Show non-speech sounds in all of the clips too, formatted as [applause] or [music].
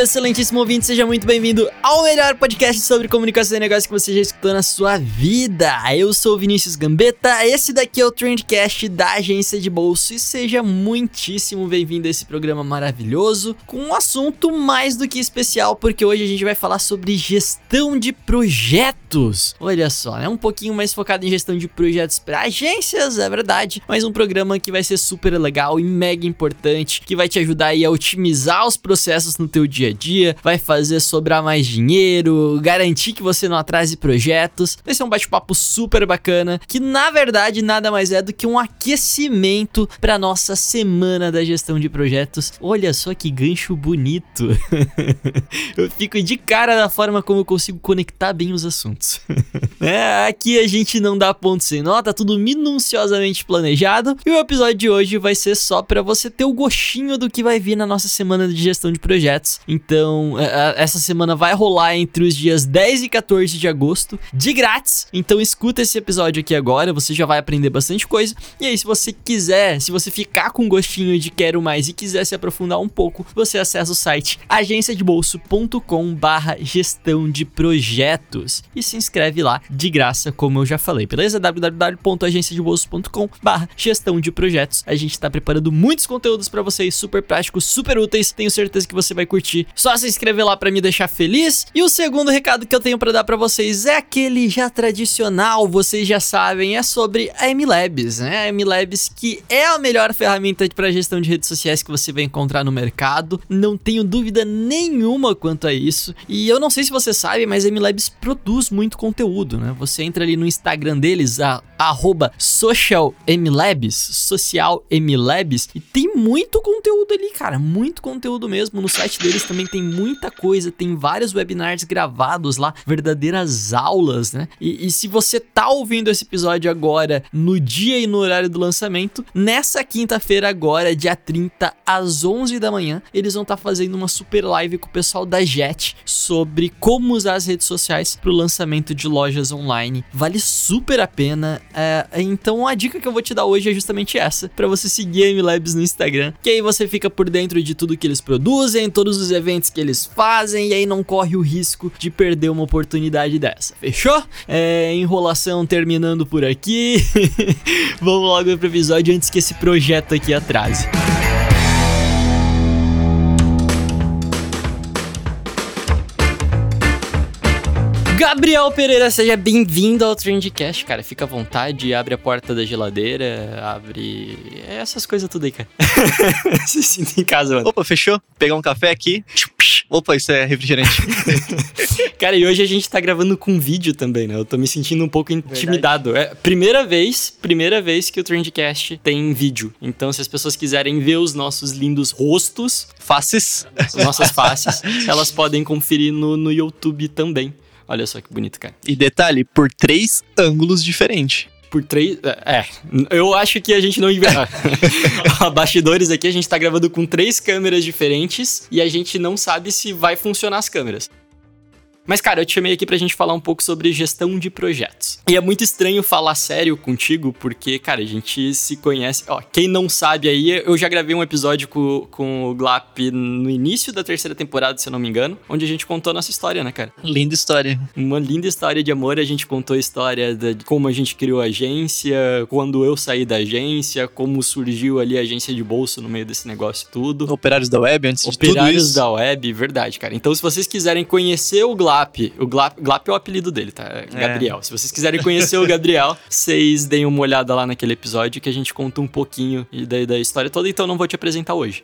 Salve, excelentíssimo ouvinte, seja muito bem-vindo ao melhor podcast sobre comunicação e negócio que você já escutou na sua vida. Eu sou Vinícius Gambetta, esse daqui é o Trendcast da agência de bolso e seja muitíssimo bem-vindo a esse programa maravilhoso com um assunto mais do que especial, porque hoje a gente vai falar sobre gestão de projetos. Olha só, é né? um pouquinho mais focado em gestão de projetos para agências, é verdade, mas um programa que vai ser super legal e mega importante, que vai te ajudar aí a otimizar os processos no teu dia a dia, vai fazer sobrar mais dinheiro, garantir que você não atrase projetos. Vai ser um bate-papo super bacana, que na verdade nada mais é do que um aquecimento para nossa semana da gestão de projetos. Olha só que gancho bonito. [laughs] eu fico de cara da forma como eu consigo conectar bem os assuntos. [laughs] é, aqui a gente não dá ponto sem nota, tudo minuciosamente planejado. E o episódio de hoje vai ser só para você ter o gostinho do que vai vir na nossa semana de gestão de projetos. Então, é, é, essa semana vai rolar entre os dias 10 e 14 de agosto, de grátis. Então, escuta esse episódio aqui agora, você já vai aprender bastante coisa. E aí, se você quiser, se você ficar com gostinho de quero mais e quiser se aprofundar um pouco, você acessa o site agenciadebolso.com/barra gestão de projetos e se inscreve lá de graça, como eu já falei, beleza? www.agenciadebolso.com/barra gestão de projetos. A gente está preparando muitos conteúdos para vocês, super práticos, super úteis. Tenho certeza que você vai curtir. Só se inscrever lá para me deixar feliz. E o segundo recado que eu tenho para dar para vocês é aquele já tradicional, vocês já sabem, é sobre a MLabs, né? A MLabs que é a melhor ferramenta para gestão de redes sociais que você vai encontrar no mercado. Não tenho dúvida nenhuma quanto a isso. E eu não sei se você sabe, mas a MLabs produz muito conteúdo, né? Você entra ali no Instagram deles, a, arroba socialmlabs, socialmlabs, e tem muito conteúdo ali, cara, muito conteúdo mesmo. No site deles também tem muita coisa, tem vários webinars gravados lá, verdadeiras aulas, né? E, e se você tá ouvindo esse episódio agora, no dia e no horário do lançamento, nessa quinta-feira agora, dia 30, às 11 da manhã, eles vão estar tá fazendo uma super live com o pessoal da Jet sobre como usar as redes sociais para o lançamento de lojas online. Vale super a pena. É, então a dica que eu vou te dar hoje é justamente essa, para você seguir a MLabs no Instagram, que aí você fica por dentro de tudo que eles produzem, todos os eventos que eles fazem e aí não corre o risco de perder uma oportunidade dessa. Fechou? É, enrolação terminando por aqui. [laughs] Vamos logo pro episódio antes que esse projeto aqui atrase. Gabriel Pereira, seja bem-vindo ao Trendcast, cara. Fica à vontade, abre a porta da geladeira, abre. Essas coisas tudo aí, cara. [laughs] Se sinta em casa, mano. Opa, fechou? Pegar um café aqui. Opa, isso é refrigerante. [laughs] cara, e hoje a gente tá gravando com vídeo também, né? Eu tô me sentindo um pouco intimidado. É primeira vez, primeira vez que o Trendcast tem vídeo. Então, se as pessoas quiserem ver os nossos lindos rostos, faces, as nossas faces, elas podem conferir no, no YouTube também. Olha só que bonito, cara. E detalhe, por três ângulos diferentes por três. É, eu acho que a gente não. [laughs] [laughs] Bastidores aqui, a gente tá gravando com três câmeras diferentes e a gente não sabe se vai funcionar as câmeras. Mas, cara, eu te chamei aqui pra gente falar um pouco sobre gestão de projetos. E é muito estranho falar sério contigo, porque, cara, a gente se conhece. Ó, quem não sabe aí, eu já gravei um episódio com, com o Glap no início da terceira temporada, se eu não me engano, onde a gente contou a nossa história, né, cara? Linda história. Uma linda história de amor. A gente contou a história de como a gente criou a agência, quando eu saí da agência, como surgiu ali a agência de bolso no meio desse negócio tudo. Operários da web, antes Operários de tudo isso. Operários da web, verdade, cara. Então, se vocês quiserem conhecer o Glap, Glap. O Glap, Glap é o apelido dele, tá? É. Gabriel. É. Se vocês quiserem conhecer o Gabriel, [laughs] vocês deem uma olhada lá naquele episódio que a gente conta um pouquinho da, da história toda, então não vou te apresentar hoje.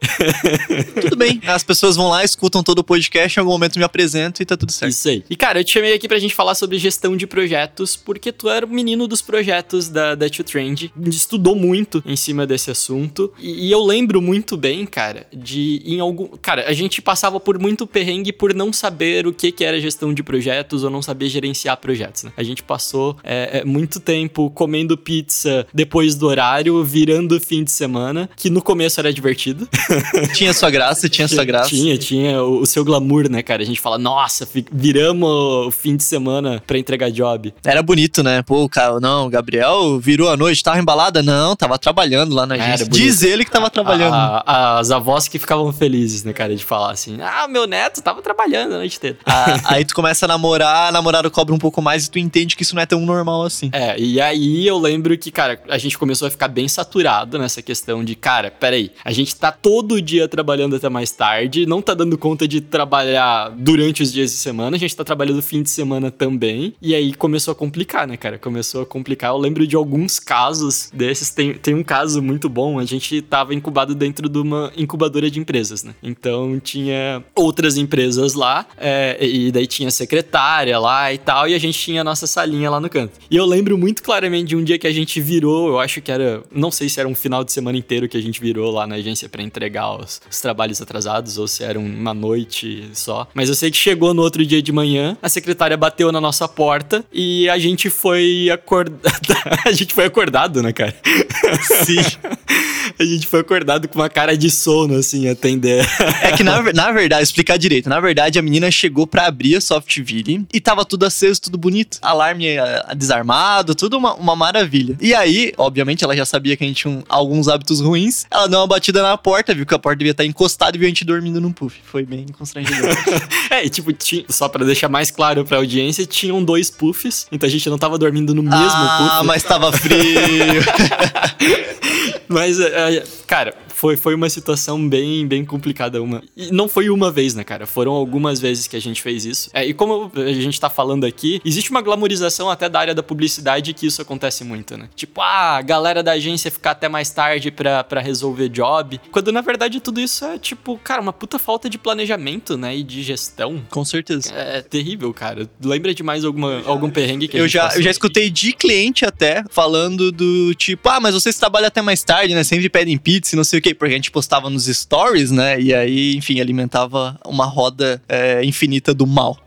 [laughs] tudo bem. [laughs] As pessoas vão lá, escutam todo o podcast, em algum momento me apresento e tá tudo certo. Isso aí. E cara, eu te chamei aqui pra gente falar sobre gestão de projetos, porque tu era o menino dos projetos da, da Tio Trend, estudou muito em cima desse assunto, e, e eu lembro muito bem, cara, de em algum. Cara, a gente passava por muito perrengue por não saber o que, que era gestão gestão de projetos ou não saber gerenciar projetos, né? A gente passou é, é, muito tempo comendo pizza depois do horário, virando fim de semana, que no começo era divertido. [laughs] Tinha sua graça, tinha sua graça. Tinha, tinha o, o seu glamour, né, cara? A gente fala, nossa, viramos o fim de semana pra entregar job. Era bonito, né? Pô, cara, não, o Gabriel virou a noite, tava embalada? Não, tava trabalhando lá na agência. Diz ele que tava trabalhando. A- a- as avós que ficavam felizes, né, cara, de falar assim, ah, meu neto tava trabalhando a noite inteira. Aí tu começa a namorar, a namorada cobra um pouco mais e tu entende que isso não é tão normal assim. É, e aí eu lembro que, cara, a gente começou a ficar bem saturado nessa questão de, cara, peraí, a gente tá todo dia trabalhando até mais tarde, não tá dando conta de trabalhar durante os dias de semana, a gente tá trabalhando fim de semana também, e aí começou a complicar, né, cara? Começou a complicar. Eu lembro de alguns casos desses, tem, tem um caso muito bom, a gente tava incubado dentro de uma incubadora de empresas, né? Então tinha outras empresas lá, é, e daí tinha secretária lá e tal, e a gente tinha a nossa salinha lá no canto. E eu lembro muito claramente de um dia que a gente virou, eu acho que era, não sei se era um final de semana inteiro que a gente virou lá na agência pra entregar os, os trabalhos atrasados ou se era uma noite só. Mas eu sei que chegou no outro dia de manhã, a secretária bateu na nossa porta e a gente foi acordado. [laughs] a gente foi acordado, né, cara? Sim. [laughs] A gente foi acordado com uma cara de sono, assim, atender. É que na, na verdade, explicar direito. Na verdade, a menina chegou pra abrir a Softville e tava tudo aceso, tudo bonito. Alarme ah, desarmado, tudo uma, uma maravilha. E aí, obviamente, ela já sabia que a gente tinha um- alguns hábitos ruins. Ela deu uma batida na porta, viu que a porta devia estar encostada e viu a gente dormindo num puff. Foi bem constrangedor. [laughs] É, e tipo, tinha- só pra deixar mais claro pra audiência, tinham dois puffs, então a gente não tava dormindo no mesmo ah, puff. mas tava frio. [laughs] Mas, é, é, cara, foi, foi uma situação bem, bem complicada. Uma. E não foi uma vez, né, cara? Foram algumas vezes que a gente fez isso. É, e como a gente tá falando aqui, existe uma glamorização até da área da publicidade que isso acontece muito, né? Tipo, ah, a galera da agência ficar até mais tarde pra, pra resolver job. Quando na verdade tudo isso é, tipo, cara, uma puta falta de planejamento, né? E de gestão. Com certeza. É terrível, cara. Lembra de mais alguma, algum perrengue que a Eu gente já, passou? eu já escutei de cliente até falando do tipo, ah, mas vocês trabalham até mais tarde, né? Sempre pedem pizza e não sei o porque a gente postava nos stories, né? E aí, enfim, alimentava uma roda é, infinita do mal. [laughs]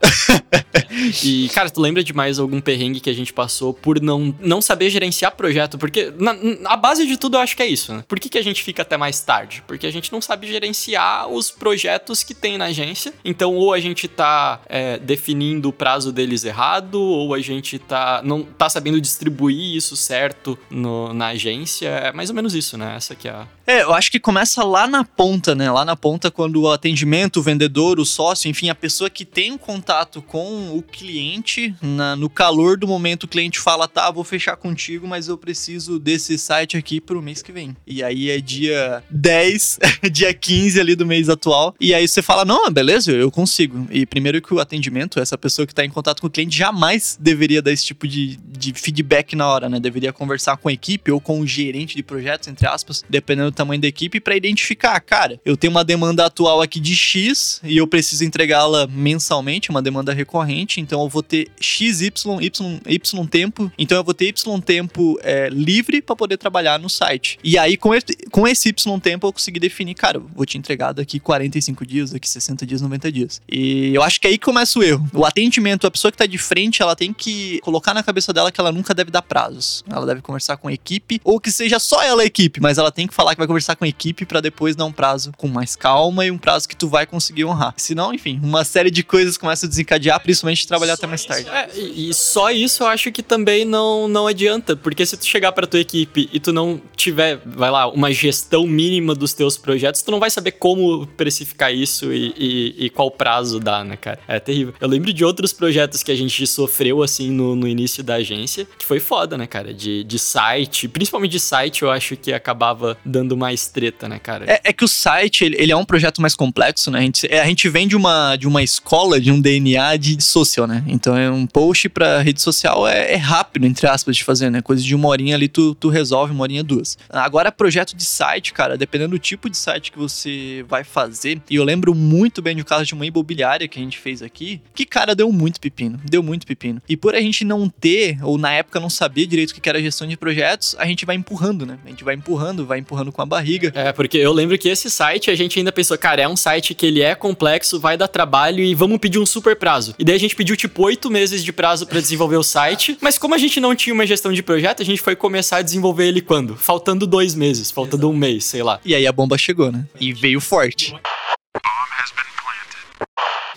E, cara, tu lembra de mais algum perrengue que a gente passou por não, não saber gerenciar projeto? Porque na, a base de tudo eu acho que é isso, né? Por que, que a gente fica até mais tarde? Porque a gente não sabe gerenciar os projetos que tem na agência. Então, ou a gente tá é, definindo o prazo deles errado, ou a gente tá não tá sabendo distribuir isso certo no- na agência. É mais ou menos isso, né? Essa que é a. É, eu acho que começa lá na ponta, né? Lá na ponta, quando o atendimento, o vendedor, o sócio, enfim, a pessoa que tem um contato com o cliente, na- no calor do momento, o cliente fala: tá, vou fechar contigo, mas eu preciso desse site aqui pro mês que vem. E aí é dia 10, [laughs] dia 15 ali do mês atual. E aí você fala: não, beleza, eu consigo. E primeiro que o atendimento, essa pessoa que tá em contato com o cliente, jamais deveria dar esse tipo de, de feedback na hora, né? Deveria conversar com a equipe ou com o gerente de projetos, entre aspas, dependendo do tamanho da equipe, para identificar, cara, eu tenho uma demanda atual aqui de X e eu preciso entregá-la mensalmente, uma demanda recorrente, então eu vou ter X, Y, Y, Y tempo, então eu vou ter Y tempo é, livre para poder trabalhar no site. E aí, com esse, com esse Y tempo, eu consegui definir, cara, vou te entregar daqui 45 dias, daqui 60 dias, 90 dias. E eu acho que é aí começa o erro. O atendimento, a pessoa que tá de frente, ela tem que colocar na cabeça dela que ela nunca deve dar prazos. Ela deve conversar com a equipe, ou que seja só ela a equipe, mas ela tem que falar que vai conversar com a equipe para depois dar um prazo com mais calma e um prazo que tu vai conseguir honrar. Senão, enfim, uma série de coisas começa a desencadear, principalmente trabalhar até mais tarde. É, e, e só isso eu acho que também não, não adianta, porque se tu chegar pra tua equipe e tu não tiver, vai lá, uma gestão mínima dos teus projetos, tu não vai saber como precificar isso e, e- e qual prazo dá, né, cara? É terrível. Eu lembro de outros projetos que a gente sofreu, assim, no, no início da agência, que foi foda, né, cara? De, de site, principalmente de site, eu acho que acabava dando mais treta, né, cara? É, é que o site, ele, ele é um projeto mais complexo, né? A gente, é, a gente vem de uma, de uma escola, de um DNA de social, né? Então é um post pra rede social é, é rápido, entre aspas, de fazer, né? Coisa de uma horinha ali tu, tu resolve, uma horinha, duas. Agora, projeto de site, cara, dependendo do tipo de site que você vai fazer, e eu lembro muito bem do caso de uma imobiliária que a gente fez aqui, que, cara, deu muito pepino, deu muito pepino. E por a gente não ter, ou na época não saber direito o que era gestão de projetos, a gente vai empurrando, né? A gente vai empurrando, vai empurrando com a barriga. [laughs] É, porque eu lembro que esse site a gente ainda pensou, cara, é um site que ele é complexo, vai dar trabalho e vamos pedir um super prazo. E daí a gente pediu tipo oito meses de prazo para desenvolver o site, mas como a gente não tinha uma gestão de projeto, a gente foi começar a desenvolver ele quando? Faltando dois meses, faltando Exato. um mês, sei lá. E aí a bomba chegou, né? E veio forte.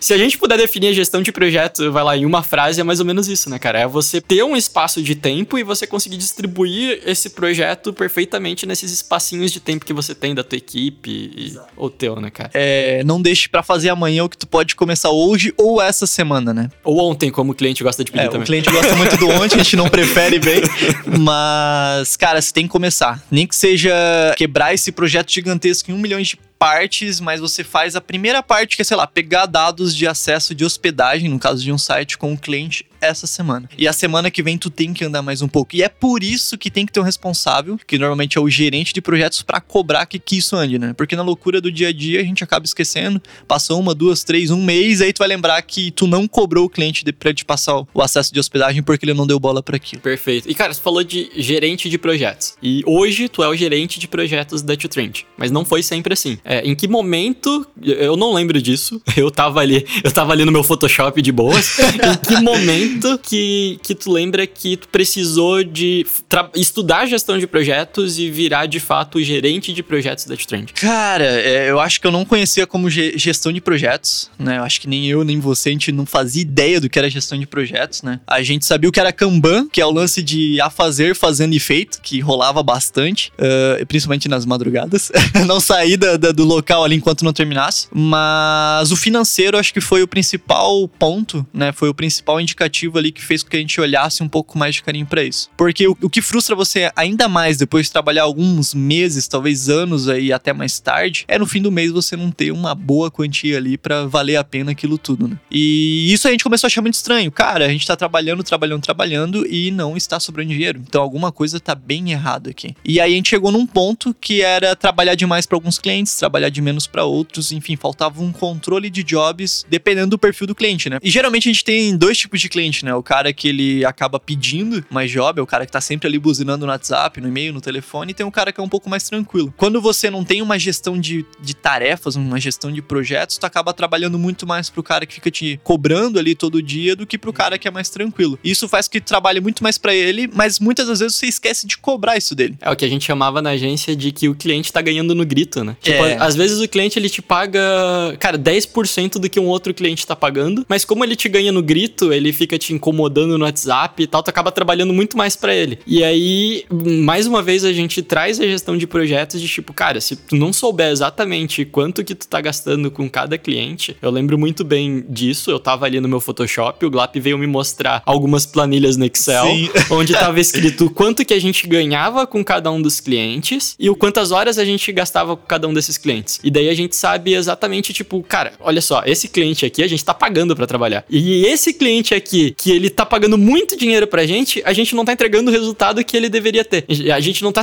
Se a gente puder definir a gestão de projeto, vai lá, em uma frase, é mais ou menos isso, né, cara? É você ter um espaço de tempo e você conseguir distribuir esse projeto perfeitamente nesses espacinhos de tempo que você tem da tua equipe e, ou teu, né, cara? É, não deixe para fazer amanhã o que tu pode começar hoje ou essa semana, né? Ou ontem, como o cliente gosta de pedir é, também. O cliente gosta muito do ontem, a gente não prefere bem. [laughs] Mas, cara, você tem que começar. Nem que seja quebrar esse projeto gigantesco em um milhão de partes, mas você faz a primeira parte, que é, sei lá, pegar dados de acesso de hospedagem, no caso de um site, com o cliente essa semana. E a semana que vem tu tem que andar mais um pouco. E é por isso que tem que ter um responsável, que normalmente é o gerente de projetos, para cobrar que, que isso ande, né? Porque na loucura do dia a dia a gente acaba esquecendo. Passou uma, duas, três, um mês, aí tu vai lembrar que tu não cobrou o cliente pra te passar o, acesso de hospedagem porque ele não deu bola para aquilo. Perfeito. E cara, você falou de gerente de projetos. E hoje tu é o gerente de projetos da Tio Trend. Mas não foi sempre assim. É, em que momento, eu não lembro disso, [laughs] eu tava ali, eu tava ali no meu Photoshop de boas, [laughs] em que momento que, que tu lembra que tu precisou de estudar gestão de projetos e virar de fato o gerente de projetos da Trend? Cara, é, eu acho que eu não conhecia como gestão de projetos, né? Eu acho que nem eu, nem você, a gente não fazia ideia do que era gestão de projetos, né? A gente sabia o que era Kanban, que é o lance de a fazer, fazendo e feito, que rolava bastante, uh, principalmente nas madrugadas. [laughs] não sair da, da, do local ali enquanto não terminasse. Mas o financeiro acho que foi o principal ponto, né? Foi o principal indicativo ali que fez com que a gente olhasse um pouco mais de carinho para isso. Porque o, o, que frustra você ainda mais depois de trabalhar alguns meses, talvez anos aí até mais tarde, é no fim do mês você não ter uma boa quantia ali para valer a pena aquilo tudo, né? E isso a gente começou a achar muito estranho. Cara, a gente tá trabalhando, trabalhando, trabalhando e não está sobrando dinheiro. Então alguma coisa tá bem errado aqui. E aí a gente chegou num ponto que era trabalhar demais para alguns clientes, trabalhar de menos para outros, enfim, faltava um controle de jobs dependendo do perfil do cliente, né? E geralmente a gente tem dois tipos de cliente, né? O cara que ele acaba pedindo mais job, é o cara que tá sempre ali buzinando no WhatsApp, no e-mail, no telefone, e tem um cara que é um pouco mais tranquilo. Quando você não tem uma gestão de, de tarefas, uma gestão de projetos, tu acaba trabalhando muito mais pro cara que fica te cobrando ali todo dia do que pro cara que é mais tranquilo. Isso faz que tu trabalhe muito mais para ele, mas muitas das vezes você esquece de cobrar isso dele. É o que a gente chamava na agência de que o cliente tá ganhando no grito, né? Tipo, é. às vezes o cliente ele te paga, cara, 10% do que um outro cliente tá pagando, mas como ele te ganha no grito, ele fica te incomodando no WhatsApp e tal, tu acaba trabalhando muito mais para ele. E aí, mais uma vez, a gente traz a gestão de projetos de tipo, cara, se tu não souber exatamente quanto que tu tá gastando com cada cliente, eu lembro muito bem disso, eu tava ali no meu Photoshop, o Glap veio me mostrar algumas planilhas no Excel, Sim. [laughs] onde tava escrito quanto que a gente ganhava com cada um dos clientes e o quantas horas a gente gastava com cada um desses clientes. E daí a gente sabe exatamente, tipo, cara, olha só, esse cliente aqui a gente tá pagando para trabalhar. E esse cliente aqui, que ele tá pagando muito dinheiro pra gente, a gente não tá entregando o resultado que ele deveria ter. A gente não tá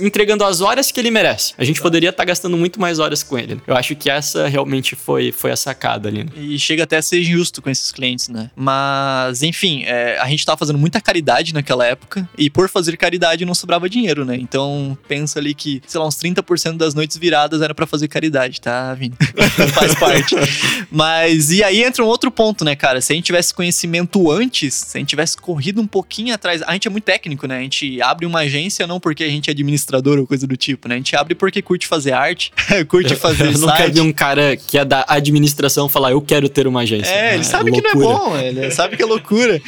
entregando as horas que ele merece. A gente poderia estar tá gastando muito mais horas com ele. Eu acho que essa realmente foi, foi a sacada ali. Né? E chega até a ser injusto com esses clientes, né? Mas, enfim, é, a gente tava fazendo muita caridade naquela época e por fazer caridade não sobrava dinheiro, né? Então, pensa ali que, sei lá, uns 30% das noites viradas era para fazer caridade, tá, Vini? [laughs] Faz parte. [laughs] Mas, e aí entra um outro ponto, né, cara? Se a gente tivesse conhecimento antes, se a gente tivesse corrido um pouquinho atrás. A gente é muito técnico, né? A gente abre uma agência não porque a gente é administrador ou coisa do tipo, né? A gente abre porque curte fazer arte, [laughs] curte fazer eu, [laughs] eu nunca vi um cara que é da administração falar, eu quero ter uma agência. É, ele é, sabe loucura. que não é bom, ele sabe que é loucura.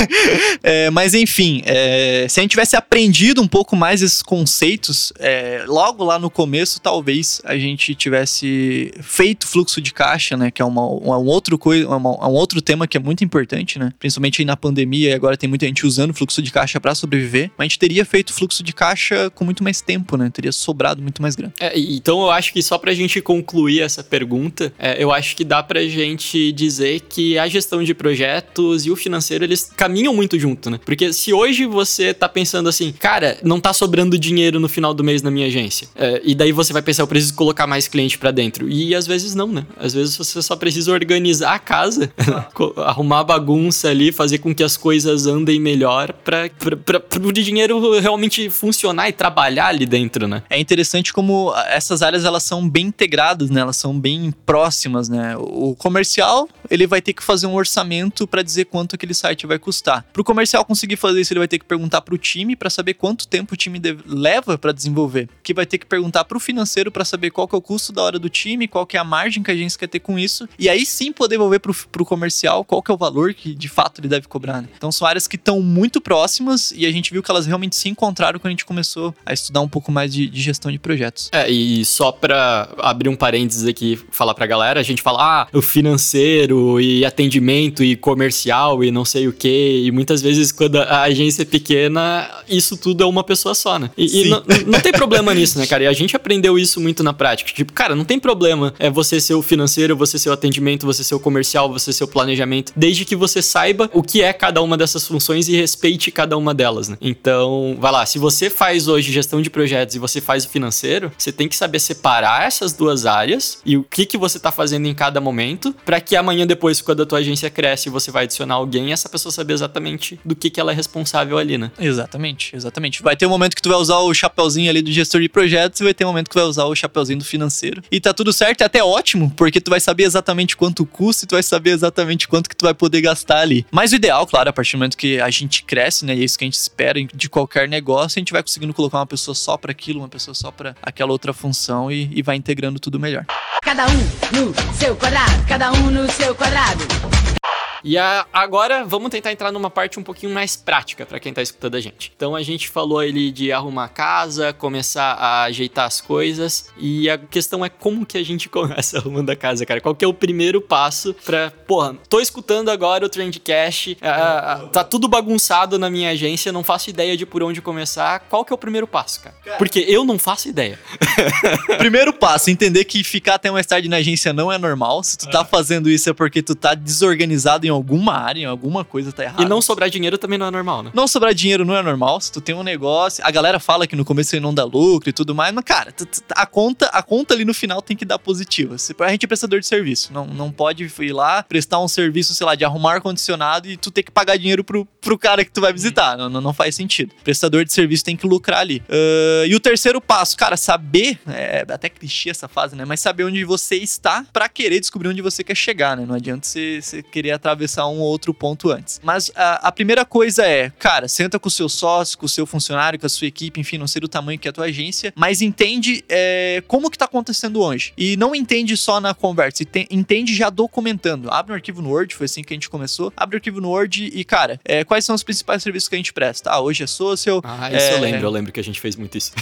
[laughs] é, mas enfim, é, se a gente tivesse aprendido um pouco mais esses conceitos, é, logo lá no começo, talvez a gente tivesse feito fluxo de caixa, né? Que é uma, uma um, outro coisa, uma, um outro tema que é muito importante, né? Principalmente na pandemia, e agora tem muita gente usando fluxo de caixa para sobreviver. Mas a gente teria feito fluxo de caixa com muito mais tempo, né? Teria sobrado muito mais grana. É, então eu acho que só pra gente concluir essa pergunta, é, eu acho que dá pra gente dizer que a gestão de projetos e o financeiro, eles caminham muito junto, né? Porque se hoje você tá pensando assim, cara, não tá sobrando dinheiro no final do mês na minha agência, é, e daí você vai pensar, eu preciso colocar mais cliente para dentro. E às vezes não, né? Às vezes você só precisa organizar a casa, [laughs] arrumar bagunça ali, fazer com que as coisas andem melhor pra, pro dinheiro realmente funcionar e trabalhar ali dentro, né? É interessante como essas áreas elas são bem integradas, né? Elas são bem próximas, né? O comercial, ele vai ter que fazer um orçamento para dizer quanto aquele site vai custar. Pro comercial conseguir fazer isso, ele vai ter que perguntar pro time para saber quanto tempo o time leva para desenvolver. Que vai ter que perguntar pro financeiro para saber qual que é o custo da hora do time, qual que é a margem que a agência quer ter com isso, e aí sim poder devolver pro, pro comercial qual que é o valor que de fato ele deve cobrar. Né? Então são áreas que estão muito próximas e a gente viu que elas realmente se encontraram quando a gente começou a estudar um pouco mais de, de gestão de projetos. É, e só para abrir um parênteses aqui, falar pra galera, a gente fala, ah, o financeiro e atendimento e comercial e não sei o que, e muitas vezes quando a agência é pequena, isso tudo é uma pessoa só, né? E, e não, não tem problema nisso, né, cara? E a gente aprendeu isso muito na prática. Tipo, cara, não tem problema é você ser o financeiro, você ser o atendimento, você ser o comercial, você ser o planejamento, desde que você saiba o que é cada uma dessas funções e respeite cada uma delas, né? Então, vai lá, se você faz hoje gestão de projetos e você faz o financeiro, você tem que saber separar essas duas áreas e o que que você tá fazendo em cada momento, para que amanhã depois, quando a tua agência cresce e você vai adicionar alguém, essa pessoa saber exatamente do que que ela é responsável ali, né? Exatamente, exatamente. Vai ter um momento que tu vai usar o chapeuzinho ali do gestor de projetos e vai ter um momento que tu vai usar o chapeuzinho do financeiro. E tá tudo certo, é até ótimo, porque tu vai saber exatamente quanto custa e tu vai saber exatamente quanto que tu vai poder gastar ali. Mas o ideal, claro, a partir do momento que a gente cresce, né, e é isso que a gente espera de qualquer negócio, a gente vai conseguindo colocar uma pessoa só para aquilo, uma pessoa só para aquela outra função e, e vai integrando tudo melhor. Cada um no seu quadrado, cada um no seu quadrado. E a, agora vamos tentar entrar numa parte um pouquinho mais prática para quem tá escutando a gente. Então a gente falou ali de arrumar a casa, começar a ajeitar as coisas e a questão é como que a gente [laughs] começa arrumando a casa, cara. Qual que é o primeiro passo para, porra, tô escutando agora o Trendcast, ah, tá tudo bagunçado na minha agência, não faço ideia de por onde começar. Qual que é o primeiro passo, cara? Porque eu não faço ideia. [laughs] primeiro passo, entender que ficar até mais tarde na agência não é normal. Se tu tá fazendo isso é porque tu tá desorganizado em alguma área, em alguma coisa tá errada. E não sobrar dinheiro também não é normal, né? Não sobrar dinheiro não é normal. Se tu tem um negócio, a galera fala que no começo você não dá lucro e tudo mais, mas cara, a conta, a conta ali no final tem que dar positiva. A gente é prestador de serviço, não, não pode ir lá prestar um serviço, sei lá, de arrumar ar condicionado e tu ter que pagar dinheiro pro, pro cara que tu vai visitar. Não, não faz sentido. Prestador de serviço tem que lucrar ali. Uh, e o terceiro passo, cara, saber, é até clichê essa fase, né? Mas saber onde você está para querer descobrir onde você quer chegar, né? Não adianta você, você querer atravessar atravessar um ou outro ponto antes. Mas a, a, primeira coisa é, cara, senta com o seu sócio, com o seu funcionário, com a sua equipe, enfim, não sei do tamanho que é a tua agência, mas entende é, como que tá acontecendo hoje. E não entende só na conversa, entende já documentando. Abre um arquivo no Word, foi assim que a gente começou. Abre o um arquivo no Word e, cara, é, quais são os principais serviços que a gente presta? Ah, hoje é social. Ah, isso é, eu lembro, eu lembro que a gente fez muito isso.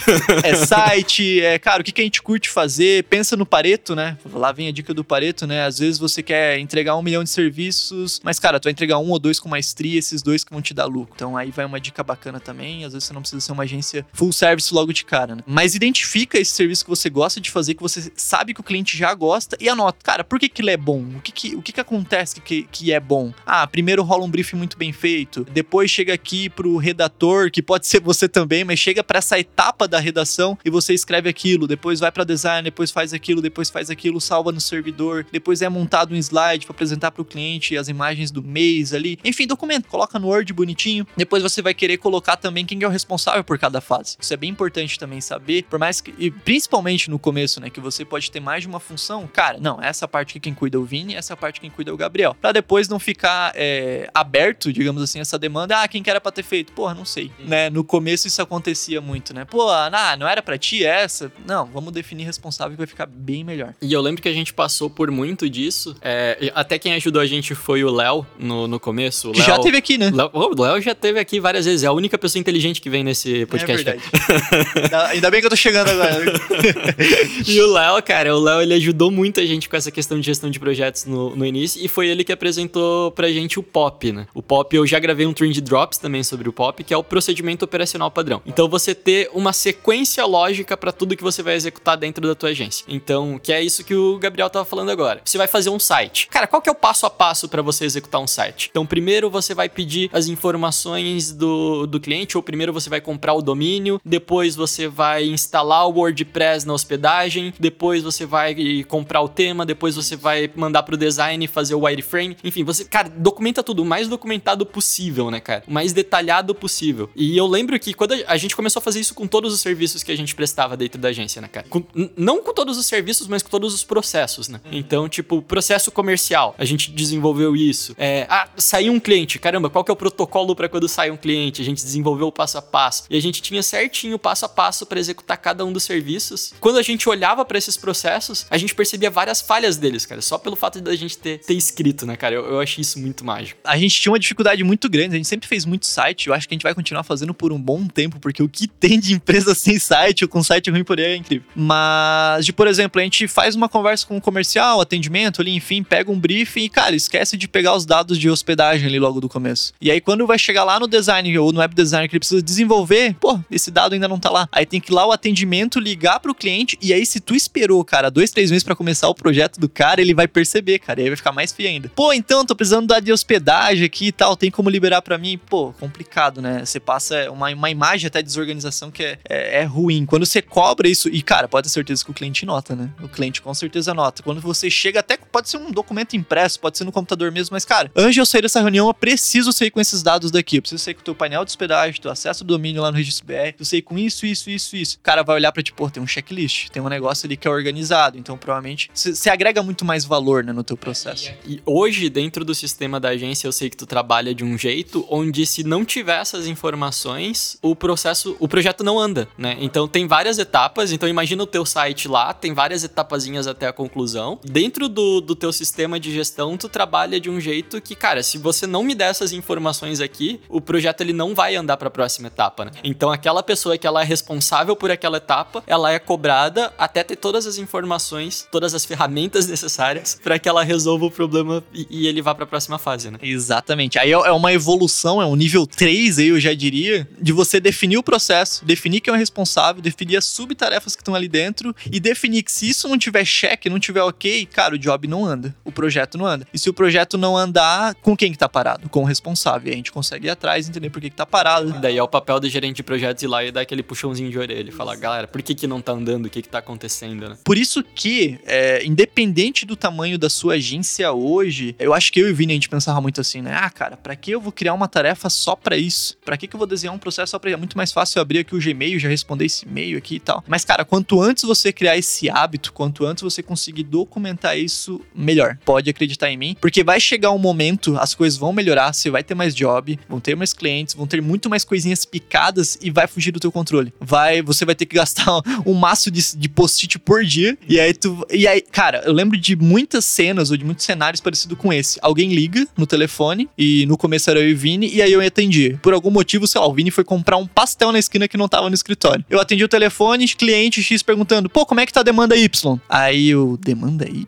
é [laughs] site, é, cara, o que, que a gente curte fazer? Pensa no Pareto, né? Lá vem a dica do Pareto, né? Às vezes você quer entregar um milhão de serviços, mas, cara, tu vai entregar um ou dois com maestria, esses dois que vão te dar lucro. Então aí vai uma dica bacana também. Às vezes você não precisa ser uma agência full service logo de cara, né? Mas identifica esse serviço que você gosta de fazer, que você sabe que o cliente já gosta e anota. Cara, por que, que ele é bom? O que, que, o que, que acontece que, que é bom? Ah, primeiro rola um briefing muito bem feito, depois chega aqui pro redator, que pode ser você também, mas chega para essa etapa da redação e você escreve aquilo, depois vai para design, depois faz aquilo, depois faz aquilo, salva no servidor, depois é montado um slide para apresentar para o cliente as imagens do mês ali. Enfim, documento, coloca no Word bonitinho. Depois você vai querer colocar também quem é o responsável por cada fase. Isso é bem importante também saber, por mais que, e principalmente no começo, né, que você pode ter mais de uma função. Cara, não, essa parte que quem cuida é o Vini, essa parte quem cuida é o Gabriel. Pra depois não ficar é, aberto, digamos assim, essa demanda. Ah, quem que era pra ter feito? Porra, não sei. Né? No começo isso acontecia muito, né? Pô, ah, não era pra ti essa? Não, vamos definir responsável que vai ficar bem melhor. E eu lembro que a gente passou por muito disso. É, até quem ajudou a gente foi o Léo no, no começo. que já teve aqui, né? o Léo já teve aqui várias vezes. É a única pessoa inteligente que vem nesse podcast. É verdade. Ainda bem que eu tô chegando agora. [laughs] e o Léo, cara, o Léo ele ajudou muita gente com essa questão de gestão de projetos no, no início e foi ele que apresentou pra gente o POP, né? O POP, eu já gravei um Trend Drops também sobre o POP, que é o procedimento operacional padrão. Então você ter uma sequência lógica para tudo que você vai executar dentro da tua agência. Então, que é isso que o Gabriel tava falando agora. Você vai fazer um site. Cara, qual que é o passo a passo para você você executar um site. Então, primeiro você vai pedir as informações do, do cliente, ou primeiro você vai comprar o domínio, depois você vai instalar o WordPress na hospedagem, depois você vai comprar o tema, depois você vai mandar pro design fazer o wireframe. Enfim, você, cara, documenta tudo o mais documentado possível, né, cara? O mais detalhado possível. E eu lembro que quando a gente começou a fazer isso com todos os serviços que a gente prestava dentro da agência, né, cara? Com, não com todos os serviços, mas com todos os processos, né? Então, tipo, processo comercial, a gente desenvolveu isso. É, ah, saiu um cliente, caramba, qual que é o protocolo para quando sai um cliente? A gente desenvolveu o passo a passo. E a gente tinha certinho o passo a passo para executar cada um dos serviços. Quando a gente olhava para esses processos, a gente percebia várias falhas deles, cara, só pelo fato da gente ter, ter escrito, né, cara? Eu, eu achei isso muito mágico. A gente tinha uma dificuldade muito grande, a gente sempre fez muito site, eu acho que a gente vai continuar fazendo por um bom tempo, porque o que tem de empresa [laughs] sem site ou com site ruim por aí é incrível. Mas, de por exemplo, a gente faz uma conversa com o um comercial, atendimento ali, enfim, pega um briefing e, cara, esquece de pegar os dados de hospedagem ali logo do começo. E aí, quando vai chegar lá no design ou no web design que ele precisa desenvolver, pô, esse dado ainda não tá lá. Aí tem que ir lá o atendimento, ligar pro cliente, e aí, se tu esperou, cara, dois, três meses para começar o projeto do cara, ele vai perceber, cara, e aí vai ficar mais feio ainda. Pô, então, tô precisando dar de hospedagem aqui e tal, tem como liberar para mim? Pô, complicado, né? Você passa uma, uma imagem até de desorganização que é, é, é ruim. Quando você cobra isso, e cara, pode ter certeza que o cliente nota, né? O cliente com certeza nota. Quando você chega, até pode ser um documento impresso, pode ser no computador mesmo, mas cara, antes de eu sair dessa reunião, eu preciso sair com esses dados daqui. Eu preciso sair com o teu painel de hospedagem, teu acesso ao domínio lá no registro BR, eu sei com isso, isso, isso, isso. O cara vai olhar pra ti, pô, tem um checklist, tem um negócio ali que é organizado. Então, provavelmente, você agrega muito mais valor, né, no teu processo. E hoje, dentro do sistema da agência, eu sei que tu trabalha de um jeito onde se não tiver essas informações, o processo, o projeto não anda, né? Então tem várias etapas, então imagina o teu site lá, tem várias etapazinhas até a conclusão. Dentro do, do teu sistema de gestão, tu trabalha de um jeito que, cara, se você não me der essas informações aqui, o projeto ele não vai andar para a próxima etapa, né? Então aquela pessoa que ela é responsável por aquela etapa, ela é cobrada até ter todas as informações, todas as ferramentas [laughs] necessárias para que ela resolva o problema e, e ele vá para a próxima fase, né? Exatamente. Aí é, é uma evolução, é um nível 3 aí, eu já diria, de você definir o processo, definir quem é o responsável, definir as subtarefas que estão ali dentro e definir que se isso não tiver cheque, não tiver ok, cara, o job não anda, o projeto não anda. E se o projeto não andar, com quem que tá parado? Com o responsável. E a gente consegue ir atrás, entender por que que tá parado. E daí é o papel do gerente de projetos ir lá e dar aquele puxãozinho de orelha e falar, galera, por que que não tá andando? O que que tá acontecendo, né? Por isso que, é, independente do tamanho da sua agência hoje, eu acho que eu e o Vini a gente pensava muito assim, né? Ah, cara, pra que eu vou criar uma tarefa só pra isso? Pra que que eu vou desenhar um processo só pra isso? É muito mais fácil eu abrir aqui o Gmail, já responder esse e-mail aqui e tal. Mas, cara, quanto antes você criar esse hábito, quanto antes você conseguir documentar isso, melhor. Pode acreditar em mim, porque vai chegar um momento, as coisas vão melhorar, você vai ter mais job, vão ter mais clientes, vão ter muito mais coisinhas picadas e vai fugir do teu controle. Vai, você vai ter que [laughs] gastar um maço de, de post-it por dia. E aí tu. E aí, cara, eu lembro de muitas cenas ou de muitos cenários parecidos com esse. Alguém liga no telefone e no começo era eu e o Vini, e aí eu atendi. Por algum motivo, sei lá, o Vini foi comprar um pastel na esquina que não tava no escritório. Eu atendi o telefone, cliente X perguntando: pô, como é que tá a demanda Y? Aí o demanda Y?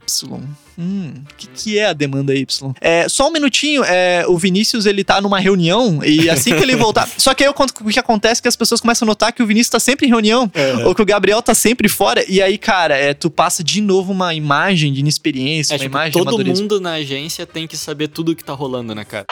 Hum, o que, que é a demanda Y? É, só um minutinho, é, o Vinícius ele tá numa reunião e assim que ele [laughs] voltar. só que aí o que acontece é que as pessoas começam a notar que o Vinícius tá sempre em reunião, É. ou que o Gabriel tá sempre fora, e aí, cara, é, tu passa de novo uma imagem de inexperiência, É, uma tipo, imagem de todo mundo na agência tem que saber tudo o que tá rolando, né, cara?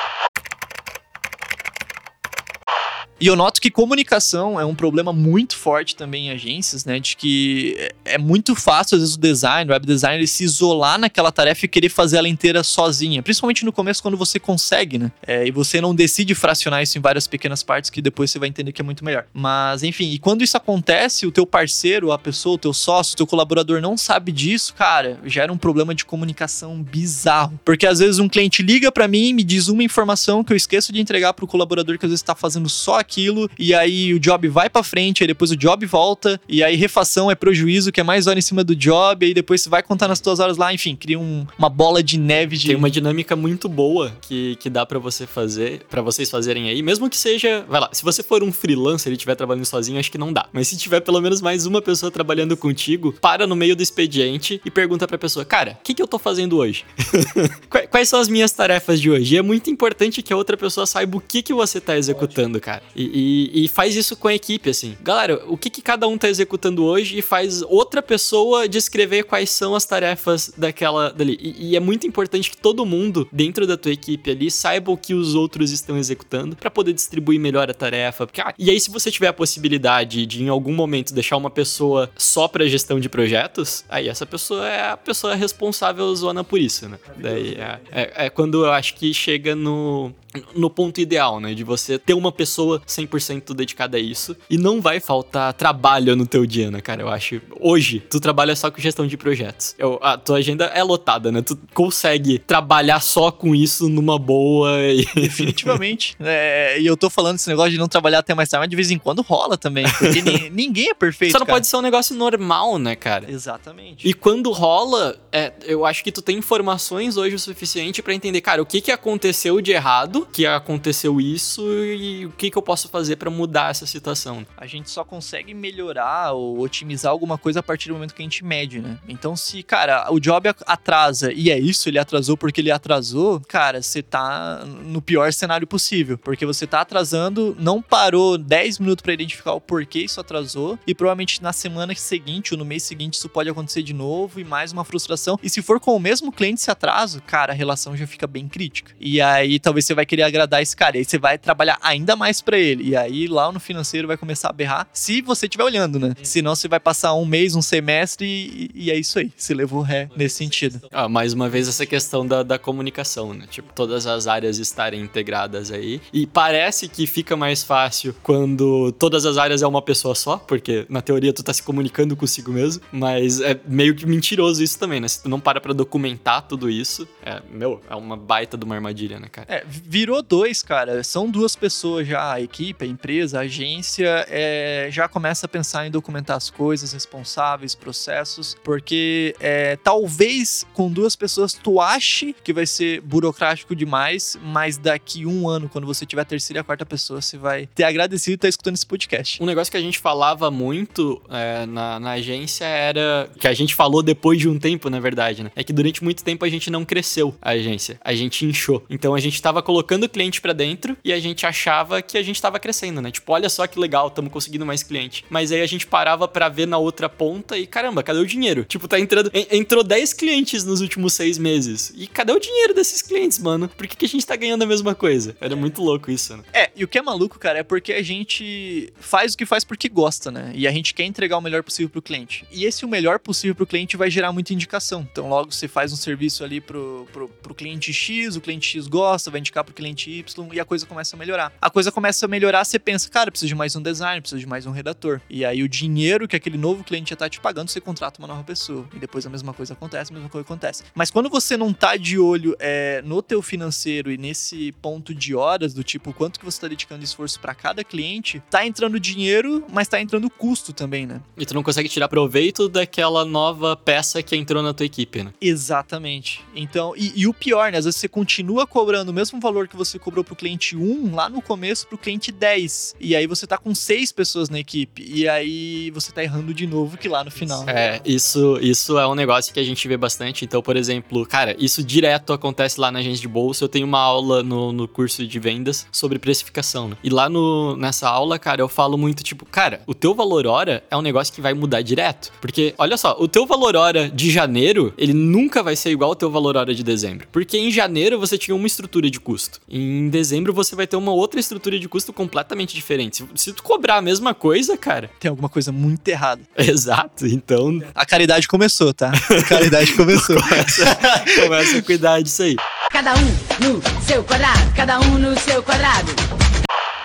E eu noto que comunicação é um problema muito forte também em agências, né? De que é- é muito fácil, às vezes, o design, o web designer, ele se isolar naquela tarefa e querer fazer ela inteira sozinha. Principalmente no começo, quando você consegue, né? É, e você não decide fracionar isso em várias pequenas partes que depois você vai entender que é muito melhor. Mas, enfim, e quando isso acontece, o teu parceiro, a pessoa, o teu sócio, o teu colaborador não sabe disso, cara, gera um problema de comunicação bizarro. Porque às vezes um cliente liga pra mim, me diz uma informação que eu esqueço de entregar pro colaborador que às vezes tá fazendo só aquilo, e aí o job vai pra frente, aí depois o job volta, e aí refação é prejuízo, que é mais hora em cima do job, aí depois você vai contar nas tuas horas lá, enfim, cria um- uma bola de neve de. Tem uma dinâmica muito boa que, que dá pra você fazer, pra vocês fazerem aí, mesmo que seja, vai lá, se você for um freelancer e estiver trabalhando sozinho, acho que não dá. Mas se tiver pelo menos mais uma pessoa trabalhando contigo, para no meio do expediente e pergunta pra pessoa, cara, o que, que eu tô fazendo hoje? [laughs] Quais- Quais são as minhas tarefas de hoje? E é muito importante que a outra pessoa saiba o que, que você tá executando, cara. E, e- e faz isso com a equipe, assim. Galera, o que, que cada um tá executando hoje e faz outra pessoa descrever quais são as tarefas daquela dali. E, e é muito importante que todo mundo dentro da tua equipe ali saiba o que os outros estão executando pra poder distribuir melhor a tarefa. Porque, ah, e aí, se você tiver a possibilidade de em algum momento deixar uma pessoa só pra gestão de projetos, aí essa pessoa é a pessoa responsável zona por isso, né? Daí é, é, é quando eu acho que chega no, no ponto ideal, né? De você ter uma pessoa 100% dedicada a isso e não vai faltar trabalho no teu dia, né, cara? Eu acho. Hoje, tu trabalha só com gestão de projetos. Eu- a tua agenda é lotada, né? Tu consegue trabalhar só com isso numa boa e. [laughs] Definitivamente. É, e eu tô falando esse negócio de não trabalhar até mais tarde, mas de vez em quando rola também. Porque ni- [laughs] ninguém é perfeito. Só não cara. pode ser um negócio normal, né, cara? Exatamente. E quando rola, é, eu acho que tu tem informações hoje o suficiente pra entender, cara, o que que aconteceu de errado, que aconteceu isso e o que que eu posso fazer pra mudar essa situação. A gente só consegue melhorar ou otimizar alguma coisa a partir do momento que a gente mede, né? Então, se, cara, o job atrasa e é isso, ele atrasou porque ele atrasou, cara, você tá no pior cenário possível. Porque você tá atrasando, não parou 10 minutos pra identificar o porquê isso atrasou, e provavelmente na semana seguinte ou no mês seguinte isso pode acontecer de novo e mais uma frustração. E se for com o mesmo cliente esse atraso, cara, a relação já fica bem crítica. E aí talvez você vai querer agradar esse cara, e aí você vai trabalhar ainda mais pra ele. E aí lá no financeiro vai começar a berrar, se você estiver olhando, né? Senão você vai passar um mês, um semestre e, e é isso aí. Você levou ré nesse sentido. Ah, mais uma vez essa questão da, da comunicação, né? Tipo, todas as áreas estarem integradas aí. E parece que fica mais fácil quando todas as áreas é uma pessoa só, porque na teoria tu tá se comunicando consigo mesmo, mas é meio que mentiroso isso também, né? Se tu não para pra documentar tudo isso, é, meu, é uma baita de uma armadilha, né, cara? É, virou dois, cara. São duas pessoas já, a equipe, a empresa, a agência, é, já começa a pensar em documentar as coisas, responsáveis, processos, porque é, talvez com duas pessoas tu ache que vai ser burocrático demais, mas daqui um ano, quando você tiver a terceira e a quarta pessoa, você vai ter agradecido estar escutando esse podcast. Um negócio que a gente falava muito é, na, na agência era. Que a gente falou depois de um tempo, na verdade, né? É que durante muito tempo a gente não cresceu a agência. A gente inchou. Então a gente tava colocando o cliente pra dentro e a gente achava que a gente tava crescendo, né? Tipo, olha só que legal, estamos conseguindo mais cliente. Mas aí a gente parava pra ver na outra ponta e caramba, cadê o dinheiro? Tipo, tá entrando. en- Entrou 10 clientes nos últimos seis meses. E cadê o dinheiro desses clientes, mano? Por que, que a gente tá ganhando a mesma coisa? Era muito louco isso, né? É, e o que é maluco, cara, é porque a gente faz o que faz porque gosta, né? E a gente quer entregar o melhor possível pro cliente. E esse o melhor possível pro cliente vai gerar muita indicação. Então, logo você faz um serviço ali pro, pro, pro cliente X, o cliente X gosta, vai indicar pro cliente Y e a coisa começa a melhorar. A coisa começa a melhorar, você pensa, cara, preciso de mais um design, preciso de mais um redator. E aí o dinheiro que aquele novo cliente já tá te pagando, você contrata uma nova pessoa. E depois a mesma coisa acontece, a mesma coisa acontece. Mas quando você não tá de olho é, no teu financeiro e nesse ponto de horas, do tipo, quanto que você tá dedicando esforço para cada cliente, tá entrando dinheiro, mas tá entrando custo também, né? E tu não consegue tirar proveito daquela nova peça que entrou na tua equipe, né? Exatamente. Então, e, e o pior, né? Às vezes você continua cobrando o mesmo valor que você cobrou pro cliente 1 lá no começo pro cliente 10. E aí você tá com seis pessoas na equipe. E aí você tá errando de novo que lá no final. É, isso, isso é um negócio que a gente vê bastante. Então, por exemplo, cara, isso direto acontece lá na agência de bolsa. Eu tenho uma aula no, no curso de vendas sobre precificação, né? E lá no, nessa aula, cara, eu falo muito, tipo, cara, o teu valor hora é um negócio que vai mudar direto. Porque, olha só, o teu valor hora de janeiro, ele nunca vai ser igual ao teu valor hora de dezembro. Porque em janeiro você tinha uma estrutura de custo. Em dezembro você vai ter uma outra estrutura de custo completamente diferente. Se, tu cobrar a mesma coisa, cara. Tem alguma coisa muito errada. [laughs] Exato. Então, A caridade começou, tá? A caridade começou. [laughs] começa a cuidar disso aí. Cada um no seu quadrado, cada um no seu quadrado.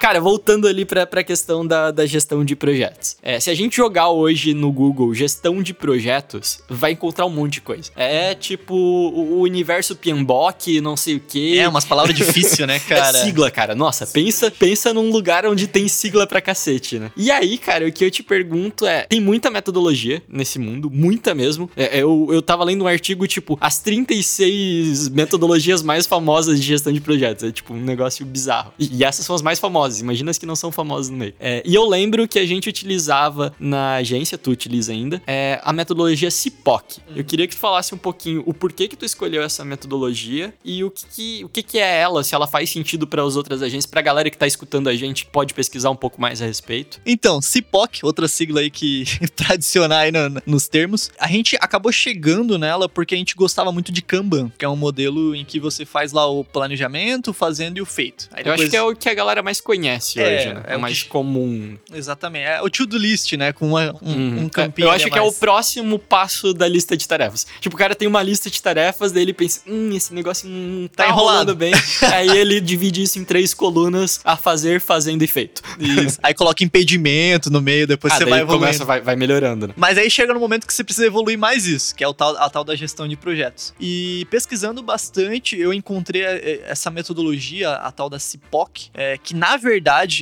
Cara, voltando ali pra, pra questão da, da gestão de projetos. É, se a gente jogar hoje no Google gestão de projetos, vai encontrar um monte de coisa. É tipo o, universo PMBOK, não sei o quê. é, umas palavras [laughs] difíceis, né, cara? É sigla, cara. Nossa, pensa, pensa num lugar onde tem sigla pra cacete, né? E aí, cara, o que eu te pergunto é: tem muita metodologia nesse mundo, muita mesmo. É, eu, eu tava lendo um artigo, tipo, as 36 metodologias mais famosas de gestão de projetos. É tipo um negócio bizarro. E, e essas são as mais famosas. Famosas. Imagina as que não são famosas no meio. É, e eu lembro que a gente utilizava na agência, tu utiliza ainda, é, a metodologia CIPOC. Eu queria que tu falasse um pouquinho o porquê que tu escolheu essa metodologia e o que, que o que, que é ela, se ela faz sentido para as outras agências, pra galera que tá escutando a gente, que pode pesquisar um pouco mais a respeito. Então, CIPOC, outra sigla aí que [laughs] pra adicionar aí no- nos termos, a gente acabou chegando nela porque a gente gostava muito de Kanban, que é um modelo em que você faz lá o planejamento, o fazendo e o feito. Aí Eu acho depois- que é o que a galera mais conhece É, hoje, né? é É mais que- comum. Exatamente, é o to-do list, né, com uma- um, Uhum. um campinho Eu acho que é o mais. próximo passo da lista de tarefas. Tipo, o cara tem uma lista de tarefas, daí ele pensa, hum, esse negócio não tá, Tá enrolando bem. [laughs] Aí ele divide isso em três colunas, a fazer, fazendo e feito. Isso. Aí coloca impedimento no meio, depois Ah, você vai evoluindo. começa, vai, vai melhorando, né? Mas aí chega no momento que você precisa evoluir mais isso, que é o tal, a tal da gestão de projetos. E pesquisando bastante, eu encontrei eh, essa metodologia, a tal da CIPOC, eh, que na verdade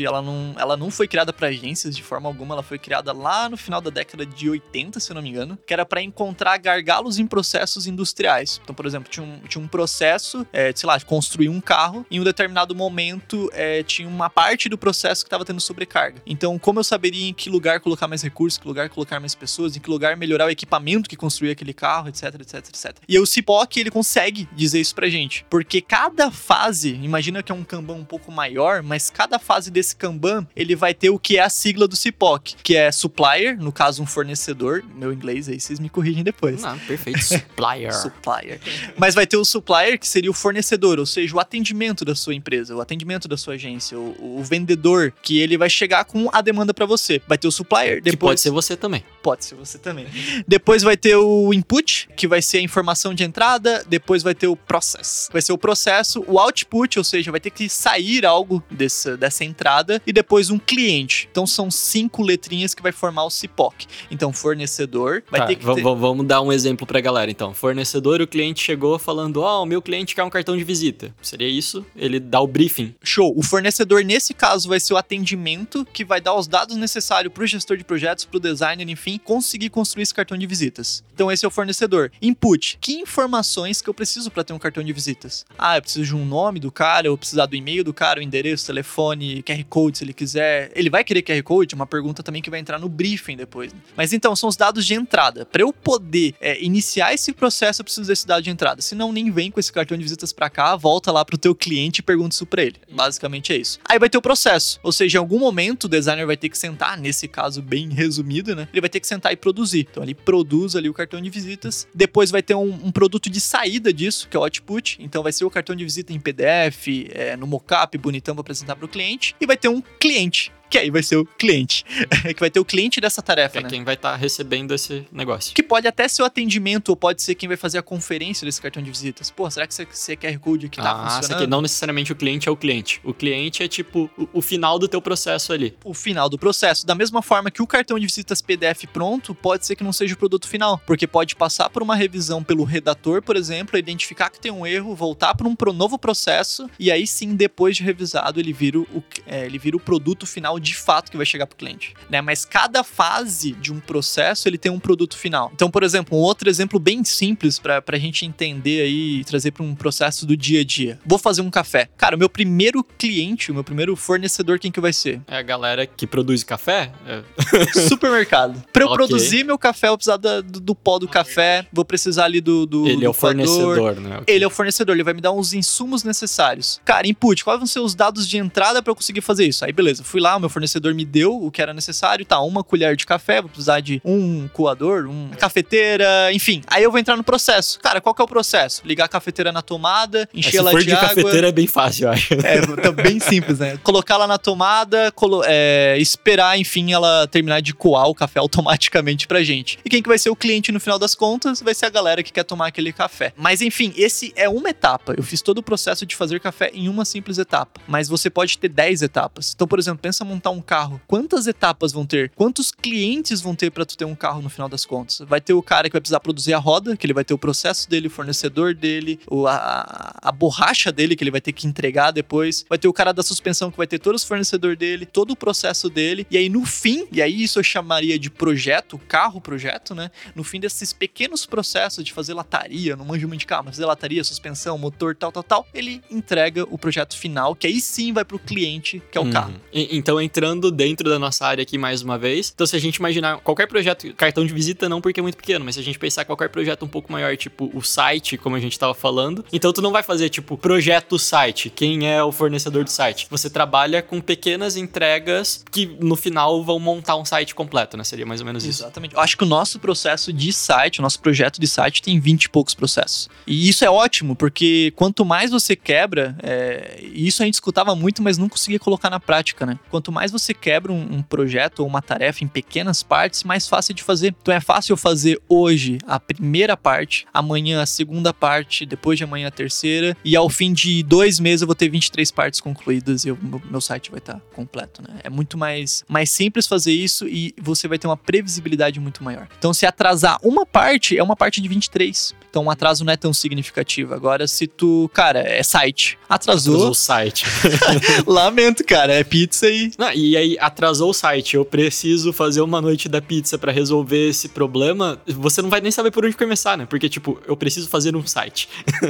ela não, ela não foi criada para agências de forma alguma, ela foi criada lá no final da década de 80, se eu não me engano, que era para encontrar gargalos em processos industriais. Então, por exemplo, tinha um, tinha um processo, eh, sei lá, de construir um carro, em um determinado momento eh, tinha uma parte do processo que estava tendo sobrecarga. Então, como eu saberia em que lugar colocar mais recursos, em que lugar colocar mais pessoas, em que lugar melhorar o equipamento que construía aquele carro, etc, etc, etc. E o CIPOC, ele consegue dizer isso pra gente, porque cada fase, imagina que é um Kanban um pouco maior, mas cada fase desse Kanban, ele vai ter o que é a sigla do CIPOC, que é supplier, no caso um fornecedor, meu inglês aí vocês me corrigem depois. Não, perfeito. Supplier. [laughs] Supplier. Mas vai ter o supplier, que seria o fornecedor, ou seja, o atendimento da sua empresa, o atendimento da sua agência, o, o vendedor, que ele vai chegar com a demanda pra você. Vai ter o supplier, Que depois pode ser você também. Pode ser você também. Depois vai ter o input, que vai ser a informação de entrada. Depois vai ter o process. Vai ser o processo, o output, ou seja, vai ter que sair algo dessa, dessa entrada. E depois um cliente. Então são cinco letrinhas que vai formar o CIPOC. Então, fornecedor vai Tá, ter que ter... va- Vamos dar um exemplo pra galera, então. Fornecedor, o cliente chegou falando, ó, o meu cliente quer um cartão de visita. Seria isso? Ele dá o briefing. Show. O fornecedor, nesse caso, vai ser o atendimento que vai dar os dados necessários para o gestor de projetos, para o designer, enfim, conseguir construir esse cartão de visitas. Então, esse é o fornecedor. Input. Que informações que eu preciso para ter um cartão de visitas? Ah, eu preciso de um nome do cara, eu vou precisar do e-mail do cara, o endereço, telefone, QR Code, se ele quiser. Ele vai querer QR Code? Uma pergunta também que vai entrar no briefing depois. né? Mas então, são os dados de entrada. Para eu poder é, iniciar esse processo, eu preciso desse dado de entrada. Senão, nem vem com esse cartão de visitas para cá, volta lá pro teu cliente e pergunta isso para ele. Basicamente é isso. Aí vai ter o processo. Ou seja, em algum momento o designer vai ter que sentar, nesse caso bem resumido, né? Ele vai ter que sentar e produzir. Então ele produz ali o cartão de visitas. Depois vai ter um, um produto de saída disso, que é o output. Então vai ser o cartão de visita em PDF, é, no mockup, bonitão para apresentar para o cliente. E vai ter um cliente. Que aí vai ser o cliente. [laughs] que vai ter o cliente dessa tarefa, Que é né? quem vai estar recebendo esse negócio. Que pode até ser o atendimento, ou pode ser quem vai fazer a conferência desse cartão de visitas. Pô, será que esse, esse QR Code aqui tá ah, funcionando? aqui não necessariamente o cliente é o cliente. O cliente é tipo o, o final do teu processo ali. o final do processo. Da mesma forma que o cartão de visitas PDF pronto, pode ser que não seja o produto final, porque pode passar por uma revisão pelo redator, por exemplo, identificar que tem um erro, voltar para um novo processo e aí sim, depois de revisado, ele vira o, é, ele vira o produto final de fato que vai chegar para o cliente, né? Mas cada fase de um processo ele tem um produto final. Então, por exemplo, um outro exemplo bem simples para a gente entender aí e trazer para um processo do dia a dia. Vou fazer um café. Cara, o meu primeiro cliente, o meu primeiro fornecedor, quem que vai ser? É a galera que produz café. é, [laughs] supermercado. Pra eu Ok. produzir meu café, eu vou precisar do, do pó do café, vou precisar ali do. do ele do é o coador. fornecedor, né? Ele é o fornecedor, ele vai me dar os insumos necessários. Cara, input, quais vão ser os dados de entrada pra eu conseguir fazer isso? Aí, beleza, fui lá, o meu fornecedor me deu o que era necessário, tá, uma colher de café, vou precisar de um coador, uma cafeteira, enfim. Aí eu vou entrar no processo. Cara, qual que é o processo? Ligar a cafeteira na tomada, É, encher se ela for de, de água. cafeteira é bem fácil, eu acho. É, tá [laughs] bem simples, né? Colocar ela na tomada, colo- é, esperar, enfim, ela terminar de coar o café [laughs] automaticamente pra gente. E quem que vai ser o cliente no final das contas vai ser a galera que quer tomar aquele café. Mas enfim, esse é uma etapa. Eu fiz todo o processo de fazer café em uma simples etapa. Mas você pode ter 10 etapas. Então, por exemplo, pensa num montar um carro, quantas etapas vão ter? Quantos clientes vão ter para tu ter um carro no final das contas? Vai ter o cara que vai precisar produzir a roda, que ele vai ter o processo dele, o fornecedor dele, a, a borracha dele que ele vai ter que entregar depois. Vai ter o cara da suspensão que vai ter todo os fornecedor dele, todo o processo dele. E aí no fim, e aí isso eu chamaria de projeto, carro projeto, né? No fim desses pequenos processos de fazer lataria, não manjo muito de carro, mas fazer lataria, suspensão, motor, tal, tal, tal, ele entrega o projeto final, que aí sim vai pro cliente, que é o Uhum. carro. E- Então, entrando dentro da nossa área aqui mais uma vez. Então, se a gente imaginar qualquer projeto, cartão de visita não porque é muito pequeno, mas se a gente pensar qualquer projeto um pouco maior, tipo o site, como a gente tava falando, então tu não vai fazer tipo projeto site, quem é o fornecedor do site. Você trabalha com pequenas entregas que no final vão montar um site completo, né? Seria mais ou menos isso. Exatamente. Eu acho que o nosso processo de site, o nosso projeto de site tem 20 e poucos processos. E isso é ótimo, porque quanto mais você quebra, é, isso a gente escutava muito, mas não conseguia colocar na prática, né? Quanto mais você quebra um, um projeto ou uma tarefa em pequenas partes, mais fácil de fazer. Então é fácil eu fazer hoje a primeira parte, amanhã a segunda parte, depois de amanhã a terceira, e ao fim de dois meses eu vou ter 23 partes concluídas e o meu, site vai estar completo, né? É muito mais, mais simples fazer isso e você vai ter uma previsibilidade muito maior. Então, se atrasar uma parte, é uma parte de 23. Então, um atraso não é tão significativo. Agora, se tu, cara, é site, Atrasou atrasou, o site. [laughs] lamento, cara, é pizza e. Não, e aí atrasou o site, eu preciso fazer uma noite da pizza pra resolver esse problema, você não vai nem saber por onde começar, né? Porque, tipo, eu preciso fazer um site. [laughs]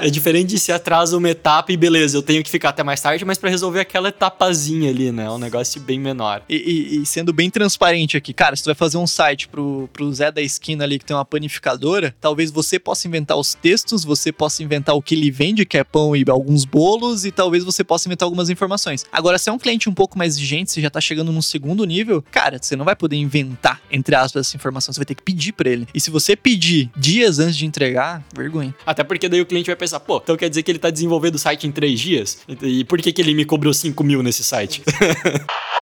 É, diferente de se atrasa uma etapa e beleza, eu tenho que ficar até mais tarde, mas pra resolver aquela etapazinha ali, né? É um negócio bem menor. E, e- e sendo bem transparente aqui, cara, se tu vai fazer um site pro, pro Zé da esquina ali que tem uma panificadora, talvez você possa inventar os textos, você possa inventar o que ele vende, que é pão e alguns bolos, e talvez você possa inventar algumas informações. Agora, se é um cliente um pouco mais exigente, você já tá chegando num segundo nível, cara, você não vai poder inventar, entre aspas, essa informação, você vai ter que pedir pra ele. E se você pedir dias antes de entregar, vergonha. Até porque daí o cliente vai pensar, pô, então quer dizer que ele tá desenvolvendo o site em três dias? E por que, que ele me cobrou 5 mil nesse site? [laughs]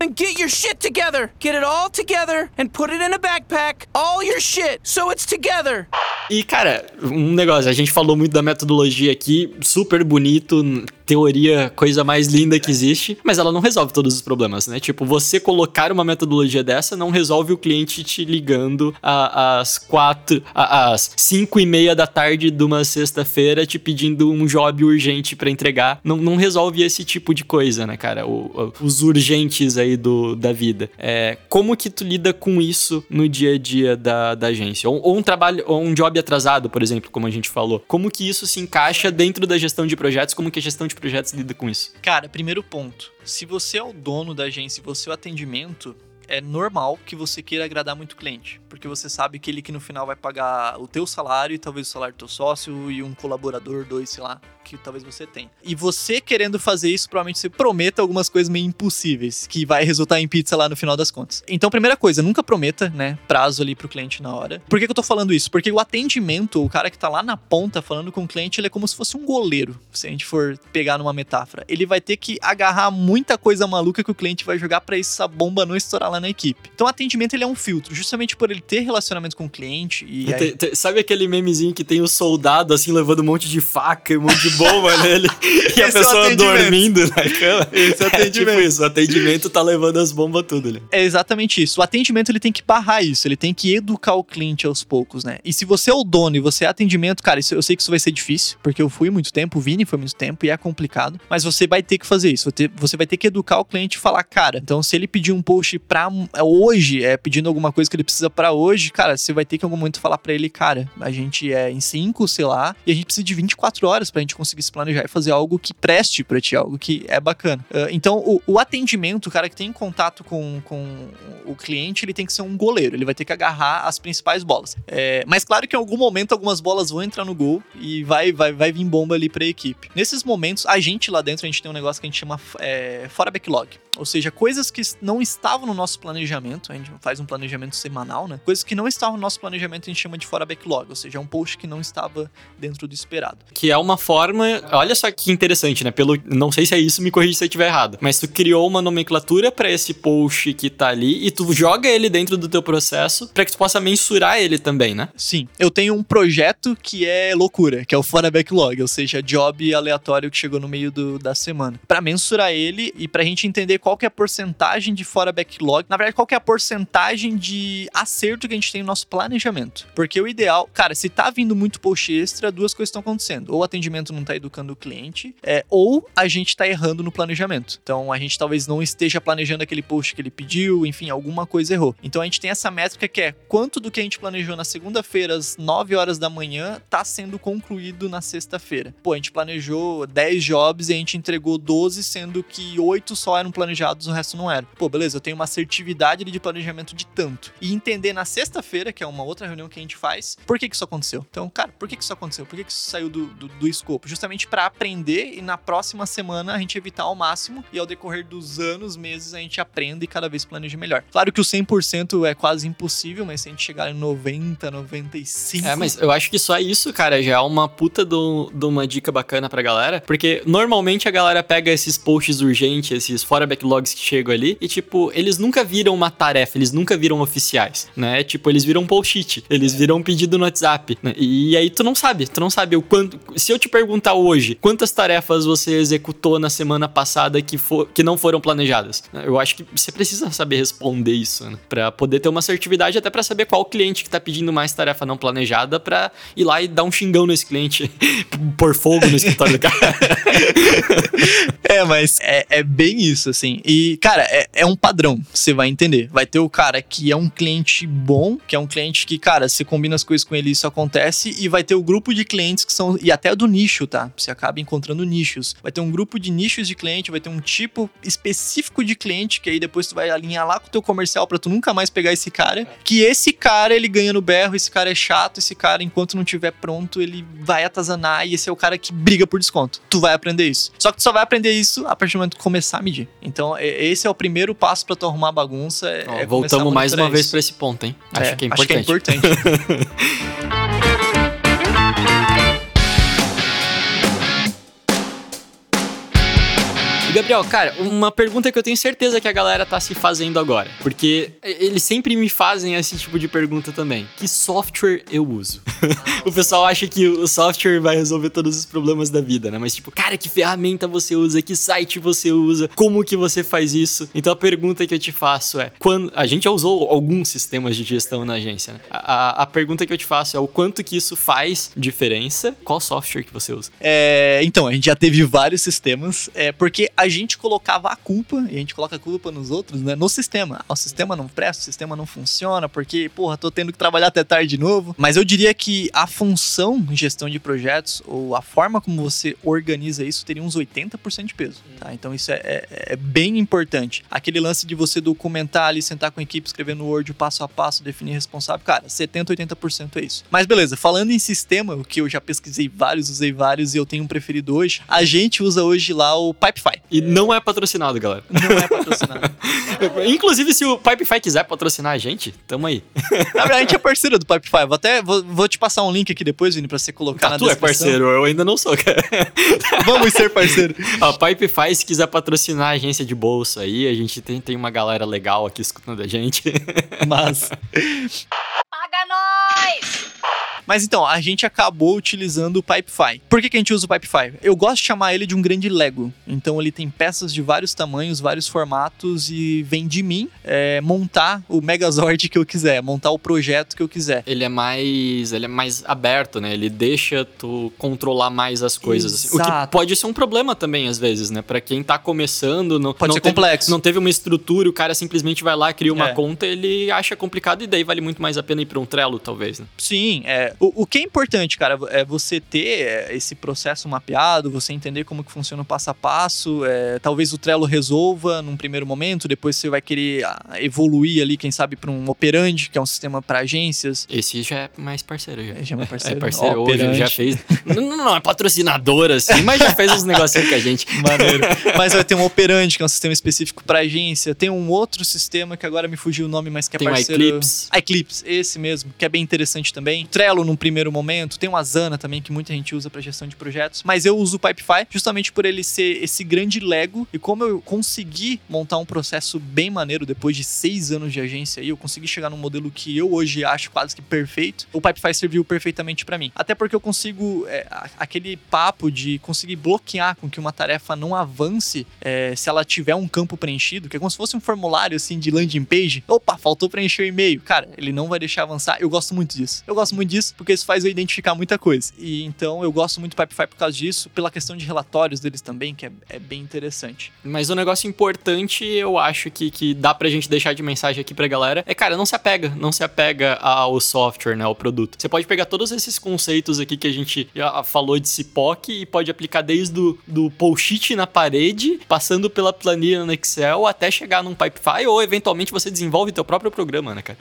And get your shit together. Get it all together and put it in a backpack. All your shit, so it's together. E, cara, um negócio, a gente falou muito da metodologia aqui, super bonito, teoria, coisa mais linda que existe, mas ela não resolve todos os problemas, né? Tipo, você colocar uma metodologia dessa não resolve o cliente te ligando às quatro, às cinco e meia da tarde de uma sexta-feira te pedindo um job urgente pra entregar. Não, não resolve esse tipo de coisa, né, cara? O- o- os urgentes aí do, da vida. É, como que tu lida com isso no dia a dia da, da agência? Ou, ou um trabalho, ou um job atrasado, por exemplo, como a gente falou. Como que isso se encaixa dentro da gestão de projetos? Como que a gestão de projetos lida com isso? Cara, primeiro ponto. Se você é o dono da agência e você é o atendimento, é normal que você queira agradar muito o cliente. Porque você sabe que ele que no final vai pagar o teu salário e talvez o salário do teu sócio e um colaborador, dois, sei lá, que talvez você tenha. E você querendo fazer isso, provavelmente você prometa algumas coisas meio impossíveis, que vai resultar em pizza lá no final das contas. Então, primeira coisa, nunca prometa, né, prazo ali pro cliente na hora. Por que, que eu tô falando isso? Porque o atendimento, o cara que tá lá na ponta falando com o cliente, ele é como se fosse um goleiro, se a gente for pegar numa metáfora. Ele vai ter que agarrar muita coisa maluca que o cliente vai jogar pra essa bomba não estourar lá na equipe. Então, o atendimento ele é um filtro, justamente por ele ter relacionamento com o cliente e aí- Te- te- sabe aquele memezinho que tem o soldado assim levando um monte de faca e um monte de bomba nele [laughs] e a é pessoa dormindo na cama? Esse é [laughs] É tipo atendimento. isso, o atendimento tá levando as bombas tudo ali. É exatamente isso. O atendimento ele tem que barrar isso, ele tem que educar o cliente aos poucos, né? E se você é o dono e você é atendimento, cara, isso- eu sei que isso vai ser difícil, porque eu fui muito tempo, o Vini foi muito tempo e é complicado, mas você vai ter que fazer isso. Você vai ter que educar o cliente e falar, cara, então se ele pedir um post pra é, hoje, é pedindo alguma coisa que ele precisa pra hoje, cara, você vai ter que em algum momento falar pra ele, cara, a gente é em 5, sei lá, e a gente precisa de 24 horas pra gente conseguir se planejar e fazer algo que preste pra ti, algo que é bacana. Ah, então, o, o atendimento, o cara que tem contato com, com o cliente, ele tem que ser um goleiro, ele vai ter que agarrar as principais bolas. É, mas claro que em algum momento algumas bolas vão entrar no gol e vai, vai, vai vir bomba ali pra equipe. Nesses momentos, a gente lá dentro, a gente tem um negócio que a gente chama é, fora backlog. Ou seja, coisas que não estavam no nosso planejamento, a gente faz um planejamento semanal, né? Coisas que não estavam no nosso planejamento a gente chama de fora backlog, ou seja, é um post que não estava dentro do esperado. Que é uma forma. Olha só que interessante, né? Pelo, não sei se é isso, me corrija se eu estiver errado. Mas tu criou uma nomenclatura pra esse post que tá ali e tu joga ele dentro do teu processo pra que tu possa mensurar ele também, né? Sim, eu tenho um projeto que é loucura, que é o fora backlog, ou seja, job aleatório que chegou no meio do- da semana. Pra mensurar ele e pra gente entender qual qual que é a porcentagem de fora backlog, na verdade, qual que é a porcentagem de acerto que a gente tem no nosso planejamento. Porque o ideal, cara, se tá vindo muito post extra, duas coisas estão acontecendo. Ou o atendimento não tá educando o cliente, é, ou a gente tá errando no planejamento. Então a gente talvez não esteja planejando aquele post que ele pediu, enfim, alguma coisa errou. Então a gente tem essa métrica que é quanto do que a gente planejou na segunda-feira às 9 horas da manhã tá sendo concluído na sexta-feira. Pô, a gente planejou 10 jobs e a gente entregou 12, sendo que 8 só eram planejados, o resto não era. Pô, beleza, eu tenho uma assertividade de planejamento de tanto. E entender na sexta-feira, que é uma outra reunião que a gente faz, por que que isso aconteceu. Então, cara, por que que isso aconteceu? Por que que isso saiu do, do, do escopo? Justamente para aprender e na próxima semana a gente evitar ao máximo e ao decorrer dos anos, meses, a gente aprende e cada vez planeja melhor. Claro que o 100% é quase impossível, mas se a gente chegar em 90, 95... É, mas eu acho que só isso, cara, já é uma puta de um- uma dica bacana pra galera. Porque normalmente a galera pega esses posts urgentes, esses fora backlogs que chegam ali, e tipo, eles nunca viram uma tarefa, eles nunca viram oficiais, né? Tipo, eles viram um post-it, eles viram um pedido no WhatsApp. né? E aí tu não sabe, tu não sabe o quanto. Se eu te perguntar hoje, quantas tarefas você executou na semana passada que, for, que não foram planejadas? Eu acho que você precisa saber responder isso, né? Pra poder ter uma assertividade, até pra saber qual cliente que tá pedindo mais tarefa não planejada pra ir lá e dar um xingão nesse cliente, [laughs] pôr fogo no escritório do cara. [laughs] É, mas é, é bem isso, assim. E, cara, é, é um padrão, você vai entender. Vai ter o cara que é um cliente bom, que é um cliente que, cara, você combina as coisas com ele isso acontece, e vai ter o grupo de clientes que são, e até do nicho, tá? Você acaba encontrando nichos. Vai ter um grupo de nichos de cliente, vai ter um tipo específico de cliente, que aí depois tu vai alinhar lá com o teu comercial pra tu nunca mais pegar esse cara. Que esse cara, ele ganha no berro, esse cara é chato, esse cara, enquanto não tiver pronto, ele vai atazanar, e esse é o cara que briga por desconto. Tu vai aprender isso. Só que tu só vai aprender isso a partir do momento que começar a medir. Então, é- esse é o primeiro passo pra tu arrumar a bagunça. É, Ó, é voltamos mais uma vez isso. pra esse ponto, hein? Acho É, que é importante. Acho que é importante. [laughs] E, Gabriel, cara, uma pergunta que eu tenho certeza que a galera tá se fazendo agora. Porque eles sempre me fazem esse tipo de pergunta também. Que software eu uso? [laughs] o pessoal acha que o software vai resolver todos os problemas da vida, né? Mas tipo, cara, que ferramenta você usa? Que site você usa? Como que você faz isso? Então a pergunta que eu te faço é: quando a gente já usou alguns sistemas de gestão na agência, né? A, a- a pergunta que eu te faço é o quanto que isso faz diferença? Qual software que você usa? É, então, a gente já teve vários sistemas, é, porque a gente colocava a culpa, e a gente coloca a culpa nos outros, né? No sistema. Ah, O sistema não presta, o sistema não funciona, porque, porra, tô tendo que trabalhar até tarde de novo. Mas eu diria que a função gestão de projetos, ou a forma como você organiza isso, teria uns 80% de peso, tá? Então isso é, é- é bem importante. Aquele lance de você documentar ali, sentar com a equipe, escrever no Word o passo a passo, definir responsável, cara, 70, 80% é isso. Mas beleza, falando em sistema, o que eu já pesquisei vários, usei vários e eu tenho um preferido hoje, a gente usa hoje lá o Pipefy. E não é patrocinado, galera. Não é patrocinado. [laughs] Inclusive, se o Pipefy quiser patrocinar a gente, tamo aí. Na verdade, a gente é parceiro do Pipefy. Vou até vou, vou te passar um link aqui depois, Vini, pra você colocar na tu é descrição. parceiro, eu ainda não sou, cara. [laughs] Vamos ser parceiro. A Pipefy, se quiser patrocinar a agência de bolsa aí, a gente tem, tem uma galera legal aqui escutando a gente. Mas. Paga nós! Mas então, a gente acabou utilizando o Pipefy. Por que, que a gente usa o Pipefy? Eu gosto de chamar ele de um grande Lego. Então ele tem peças de vários tamanhos, vários formatos e vem de mim é, montar o Megazord que eu quiser, montar o projeto que eu quiser. Ele é mais. Ele é mais aberto, né? Ele deixa tu controlar mais as coisas. assim. O que pode ser um problema também, às vezes, né? Pra quem tá começando, não, Pode não ser teve- complexo. Não teve uma estrutura, o cara simplesmente vai lá, cria uma É. conta, ele acha complicado e daí vale muito mais a pena ir pra um Trello, talvez, né? Sim, é. O, o que é importante, cara, é você ter é, esse processo mapeado, você entender como que funciona o passo a passo. é, talvez o Trello resolva num primeiro momento, depois você vai querer ah, evoluir ali, quem sabe, para um Operandi, que é um sistema para agências. Esse já é mais parceiro, já. É, já é parceiro. [laughs] É parceiro, hoje Operandi. já fez. não, não é patrocinador assim, mas já fez uns negocinhos com a gente. [laughs] Maneiro. Mas vai ter um Operandi, que é um sistema específico para agência. Tem um outro sistema que agora me fugiu o nome, mas que é Tem parceiro. Eclipse. Eclipse, esse mesmo, que é bem interessante também. Trello num primeiro momento. Tem o Asana também, que muita gente usa para gestão de projetos. Mas eu uso o Pipefy justamente por ele ser esse grande Lego. E como eu consegui montar um processo bem maneiro depois de seis anos de agência aí, eu consegui chegar num modelo que eu hoje acho quase que perfeito. O Pipefy serviu perfeitamente para mim. Até porque eu consigo. É, aquele papo de conseguir bloquear com que uma tarefa não avance é, se ela tiver um campo preenchido, que é como se fosse um formulário assim de landing page. Opa, faltou preencher o e-mail. Cara, ele não vai deixar avançar. Eu gosto muito disso. Eu gosto muito disso porque isso faz eu identificar muita coisa. E então eu gosto muito do Pipefy por causa disso, pela questão de relatórios deles também, que é, é bem interessante. Mas um negócio importante, eu acho que, que dá pra gente deixar de mensagem aqui pra galera, é, cara, não se apega, não se apega ao software, né, ao produto. Você pode pegar todos esses conceitos aqui que a gente já falou de CIPOC e pode aplicar desde do, do post-it na parede, passando pela planilha no Excel, até chegar num Pipefy, ou eventualmente você desenvolve teu próprio programa, né, cara?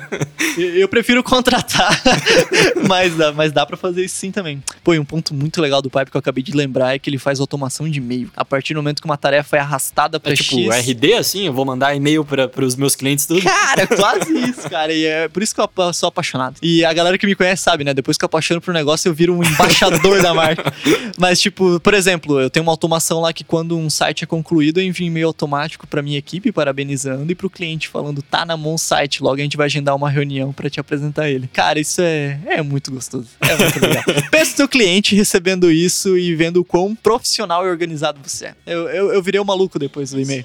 [laughs] eu prefiro contratar, [laughs] [laughs] mas dá, mas dá pra fazer isso sim também. Pô, e um ponto muito legal do Pipe que eu acabei de lembrar é que ele faz automação de e-mail. A partir do momento que uma tarefa é arrastada pra é tipo X... RD, assim? Eu vou mandar e-mail para os meus clientes tudo? Cara, é [laughs] quase isso, cara. E é por isso que eu sou apaixonado. E a galera que me conhece sabe, né? Depois que eu apaixono um negócio, eu viro um embaixador da marca. [laughs] Mas, tipo, por exemplo, eu tenho uma automação lá que quando um site é concluído, eu envio e-mail automático pra minha equipe, parabenizando, e pro cliente falando, tá na mão o site, logo a gente vai agendar uma reunião para te apresentar ele. Cara, isso é, é muito gostoso. É muito legal. Pensa no seu cliente recebendo isso e vendo o quão profissional e organizado você é. Eu, eu, eu virei um maluco depois do e-mail.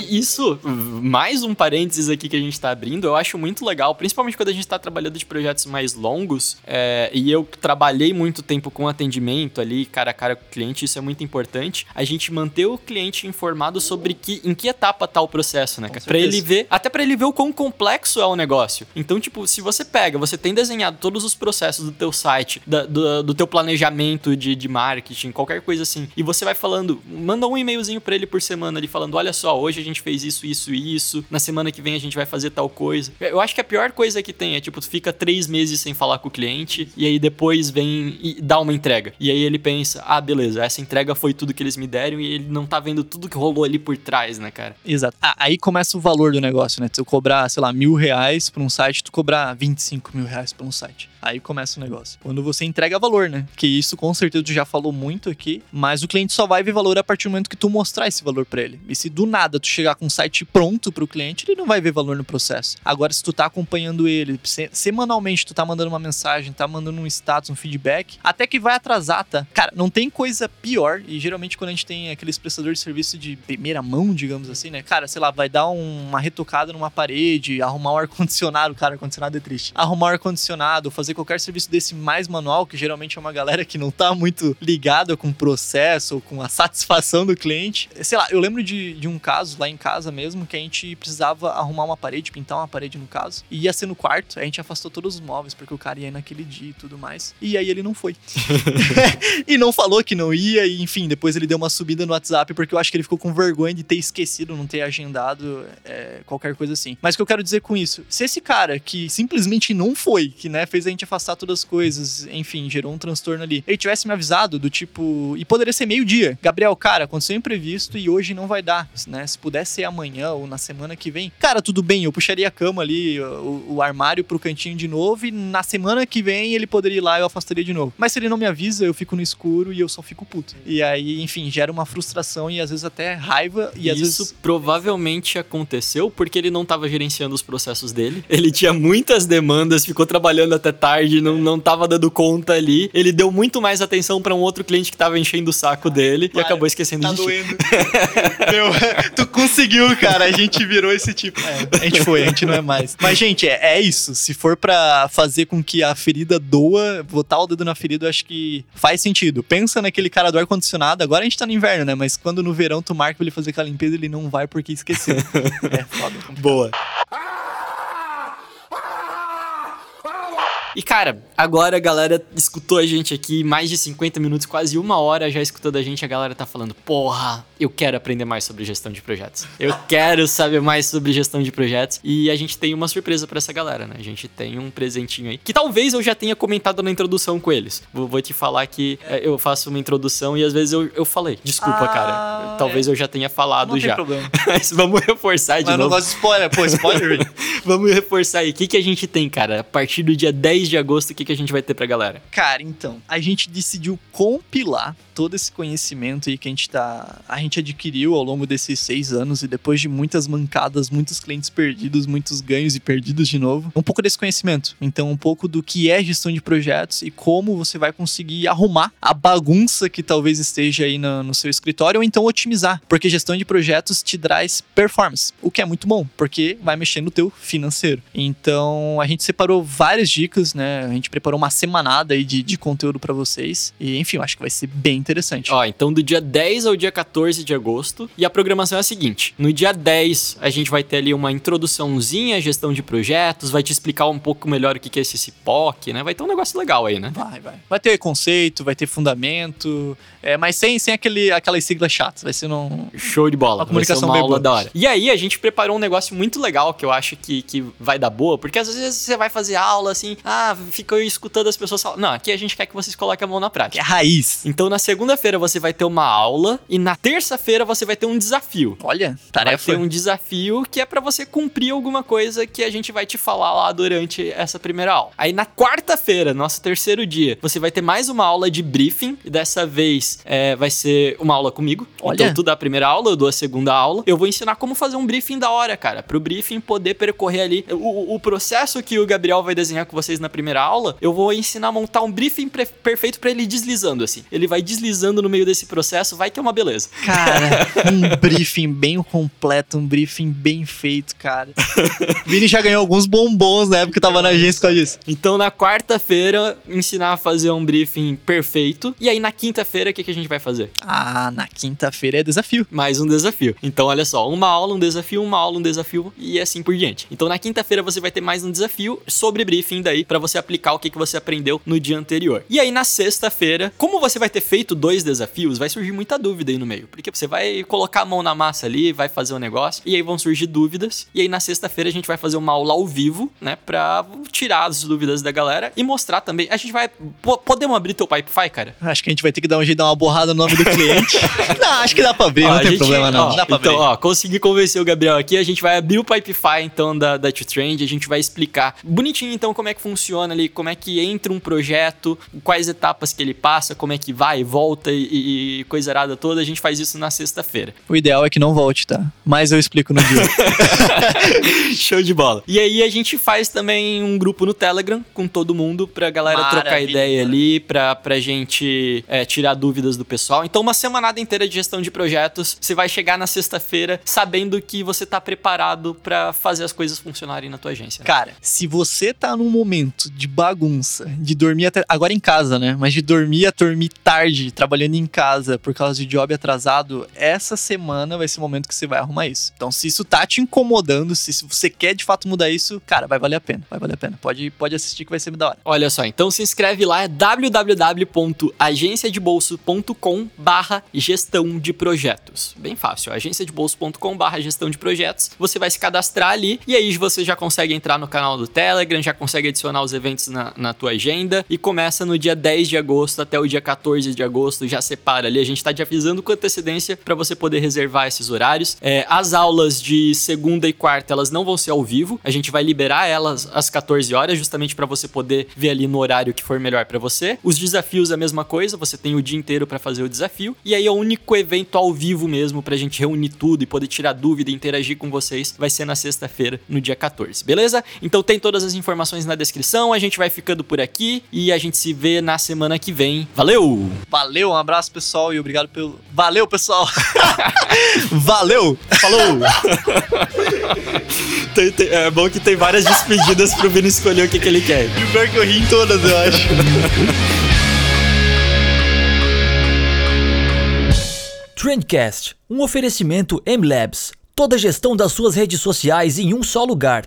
Isso, mais um parênteses aqui que a gente tá abrindo, eu acho muito legal, principalmente quando a gente tá trabalhando de projetos mais longos, é, e eu trabalhei muito tempo com atendimento ali, cara a cara com o cliente, isso é muito importante, a gente manter o cliente informado sobre que, em que etapa tá o processo, né? Pra ele ver, até para ele ver o quão complexo é o negócio. Então, tipo, se você pega, você tem desenhado todos os processos do teu site, da, do, do teu planejamento de, de marketing, qualquer coisa assim, e você vai falando, manda um e-mailzinho para ele por semana ali falando, olha só, hoje a gente fez isso, isso e isso. Na semana que vem a gente vai fazer tal coisa. Eu acho que a pior coisa que tem é, tipo, tu fica três meses sem falar com o cliente e aí depois vem e dá uma entrega. E aí ele pensa, ah, beleza, essa entrega foi tudo que eles me deram e ele não tá vendo tudo que rolou ali por trás, né, cara? Exato. Ah, aí começa o valor do negócio, né? Se eu cobrar, sei lá, mil reais pra um site, tu cobrar 25 mil reais pra um site. Aí começa o negócio. Quando você entrega valor, né? Que isso com certeza tu já falou muito aqui, mas o cliente só vai ver valor a partir do momento que tu mostrar esse valor para ele. E se do nada tu chegar com um site pronto para o cliente, ele não vai ver valor no processo. Agora, se tu tá acompanhando ele, semanalmente tu tá mandando uma mensagem, tá mandando um status, um feedback, até que vai atrasar, tá? Cara, não tem coisa pior, e geralmente quando a gente tem aqueles prestadores de serviço de primeira mão, digamos assim, né? Cara, sei lá, vai dar um, uma retocada numa parede, arrumar um ar-condicionado, [laughs] cara, ar-condicionado é triste. Arrumar um ar-condicionado, fazer qualquer serviço desse mais manual, que geralmente é uma galera que não tá muito ligada com o processo ou com a satisfação do cliente. Sei lá, eu lembro de, de um caso lá em casa mesmo que a gente precisava arrumar uma parede, pintar uma parede no caso, e ia ser no quarto. A gente afastou todos os móveis porque o cara ia naquele dia e tudo mais. E aí ele não foi. [laughs] [laughs] e não falou que não ia, e enfim, depois ele deu uma subida no WhatsApp porque eu acho que ele ficou com vergonha de ter esquecido, não ter agendado é, qualquer coisa assim. Mas o que eu quero dizer com isso? Se esse cara que simplesmente não foi, que né, fez a gente afastar todas as coisas, enfim, gerou um transtorno ali. Ele tivesse me avisado do tipo. E poderia ser meio-dia. Gabriel, cara, aconteceu imprevisto e hoje não vai dar, né? Se pudesse ser amanhã ou na semana que vem, cara, tudo bem, eu puxaria a cama ali, o, o armário pro cantinho de novo e na semana que vem ele poderia ir lá e eu afastaria de novo. Mas se ele não me avisa, eu fico no escuro e eu só fico puto. E aí, enfim, gera uma frustração e às vezes até raiva. E às Isso vezes... provavelmente aconteceu porque ele não estava gerenciando os processos dele. [laughs] Ele tinha muitas demandas, ficou trabalhando até tarde, não, não tava dando conta ali. Ele deu muito mais atenção para um outro cliente que tava enchendo o saco dele e acabou esquecendo tá de doendo. [laughs] Meu, tu conseguiu, cara. A gente virou esse tipo. É, a gente foi, a gente não é mais. Mas, gente, é, é isso. Se for para fazer com que a ferida doa, botar o dedo na ferida, eu acho que faz sentido. Pensa naquele cara do ar-condicionado. Agora a gente tá no inverno, né? Mas quando no verão tu marca pra ele fazer aquela limpeza, ele não vai porque esqueceu. [laughs] é foda. Boa. E cara, agora a galera escutou a gente aqui mais de 50 minutos, quase uma hora já escutando a gente. A galera tá falando: porra, eu quero aprender mais sobre gestão de projetos. Eu [laughs] quero saber mais sobre gestão de projetos. E a gente tem uma surpresa pra essa galera, né? A gente tem um presentinho aí que talvez eu já tenha comentado na introdução com eles. Vou, te falar que é, eu faço uma introdução e às vezes eu, eu falei. Desculpa, Ah, cara. Talvez eu já tenha falado Não tem já. problema. [laughs] Mas vamos reforçar de Mas eu não novo. gosto de spoiler. Pô, spoiler. [laughs] Vamos reforçar aí. O que, que a gente tem, cara? A partir do dia 10 de agosto, o que, que a gente vai ter pra galera? Cara, então, a gente decidiu compilar todo esse conhecimento aí que a gente tá. A gente adquiriu ao longo desses seis anos e depois de muitas mancadas, muitos clientes perdidos, muitos ganhos e perdidos de novo. Um pouco desse conhecimento. Então, um pouco do que é gestão de projetos e como você vai conseguir arrumar a bagunça que talvez esteja aí no, no seu escritório ou então otimizar. Porque gestão de projetos te traz performance, o que é muito bom, porque vai mexer no teu financeiro. Então, a gente separou várias dicas, né? A gente preparou uma semanada aí de, de conteúdo pra vocês. E, enfim, eu acho que vai ser bem interessante. Ó, então do dia 10 ao dia 14 de agosto. E a programação é a seguinte: no dia 10, a gente vai ter ali uma introduçãozinha à gestão de projetos, vai te explicar um pouco melhor o que é esse CIPOC, né? Vai ter um negócio legal aí, né? Vai, vai. Vai ter conceito, vai ter fundamento, é, mas sem, sem aquele, aquelas siglas chatas. Vai ser num. Show de bola. Uma comunicação vai ser uma aula boa. da hora. E aí, a gente preparou um negócio muito legal que eu acho que, que vai dar boa, porque às vezes você vai fazer aula assim, ah, fica escutando as pessoas falar. Não, aqui a gente quer que vocês coloquem a mão na prática. é raiz. Então, na segunda-feira você vai ter uma aula e na terça-feira você vai ter um desafio. Olha, Vai tarefa. ter um desafio que é pra você cumprir alguma coisa que a gente vai te falar lá durante essa primeira aula. Aí na quarta-feira, nosso terceiro dia, você vai ter mais uma aula de briefing. E dessa vez é, vai ser uma aula comigo. Olha. Então tu dá a primeira aula, eu dou a segunda aula. Eu vou ensinar como fazer um briefing da hora, cara. Pro briefing poder percorrer ali o, o processo que o Gabriel vai desenhar com vocês na primeira aula. Eu vou ensinar a montar um briefing perfeito pra ele deslizando assim. Ele vai deslizando no meio desse processo, vai é uma beleza. Cara, [laughs] um briefing bem completo, um briefing bem feito, cara. [laughs] Vini já ganhou alguns bombons na época que tava na agência causa disso. Então, na quarta-feira, ensinar a fazer um briefing perfeito. E aí, na quinta-feira, o que, que a gente vai fazer? Ah, na quinta-feira é desafio. Mais um desafio. Então, olha só, uma aula, um desafio, uma aula, um desafio e assim por diante. Então, na quinta-feira, você vai ter mais um desafio sobre briefing daí, pra você aplicar o que, que você aprendeu no dia anterior. E aí, na sexta-feira, como você vai ter feito dois desafios, vai surgir muita dúvida aí no meio. Porque você vai colocar a mão na massa ali, vai fazer o negócio, e aí vão surgir dúvidas. E aí, na sexta-feira, a gente vai fazer uma aula ao vivo, né, pra tirar as dúvidas da galera e mostrar também. A gente vai. po- Podemos abrir teu Pipefy, cara? Acho que a gente vai ter que dar um jeito de dar uma borrada no nome do cliente. [laughs] não, acho que dá pra abrir, Ó, não tem gente- problema não. ó, dá pra então, abrir. ó, consegui convencer o Gabriel aqui. A gente vai abrir o Pipefy, então, da, da Trend. A gente vai explicar bonitinho, então, como é que funciona ali, como é que entra um projeto, quais etapas que ele passa, como é que vai, volta e, e coisa arada toda. A gente faz isso na sexta-feira. O ideal é que não volte, tá? Mas eu explico no dia. [laughs] Show de bola. E aí a gente faz também um grupo no Telegram com todo mundo pra galera trocar Maravilha. ideia ali, pra, pra gente é, tirar dúvidas do pessoal. Então, uma semanada inteira de gestão de projetos. Você vai chegar na sexta-feira sabendo que você tá preparado pra fazer as coisas funcionarem na tua agência. Cara, se você tá num momento de bagunça, de dormir até. Agora em casa, né? Mas de dormir a dormir tarde, trabalhando em casa por causa de job atrasado, essa semana vai ser o momento que você vai arrumar isso. Então, se isso tá te incomodando, se se você quer de fato mudar isso, cara, vai valer a pena. Vai valer a pena. Pode, pode assistir que vai ser da hora. Olha só, então se inscreve lá, é www.agenciadebolso.com barra gestão de projetos. Bem fácil, agenciadebolso.com barra gestão de projetos. Você vai se cadastrar ali e aí você já consegue entrar no canal do Telegram, já consegue adicionar os eventos na, na tua agenda e começa no dia 10 de agosto até o dia 14 de agosto, já separa ali. A gente tá te avisando com antecedência para você poder reservar esses horários. É, as aulas de segunda e quarta, elas não vão ser ao vivo, a gente vai liberar elas às 14 horas, justamente para você poder ver ali no horário que for melhor para você. Os desafios a mesma coisa, você tem o dia inteiro para fazer o desafio. E aí o único evento ao vivo mesmo pra gente reunir tudo e poder tirar dúvida e interagir com vocês, vai ser na sexta-feira, no dia 14, beleza? Então tem todas as informações na descrição, a gente vai ficando por aqui e a gente se vê na semana que vem. Valeu! Valeu, um abraço, pessoal, e obrigado pelo. Valeu, pessoal! [laughs] Valeu! Falou! [laughs] Tem- tem- é bom que tem várias despedidas pro Vini escolher o que, que ele quer. E o pior que eu ri em todas, eu acho. [laughs] Trendcast, um oferecimento M-Labs. Toda a gestão das suas redes sociais em um só lugar.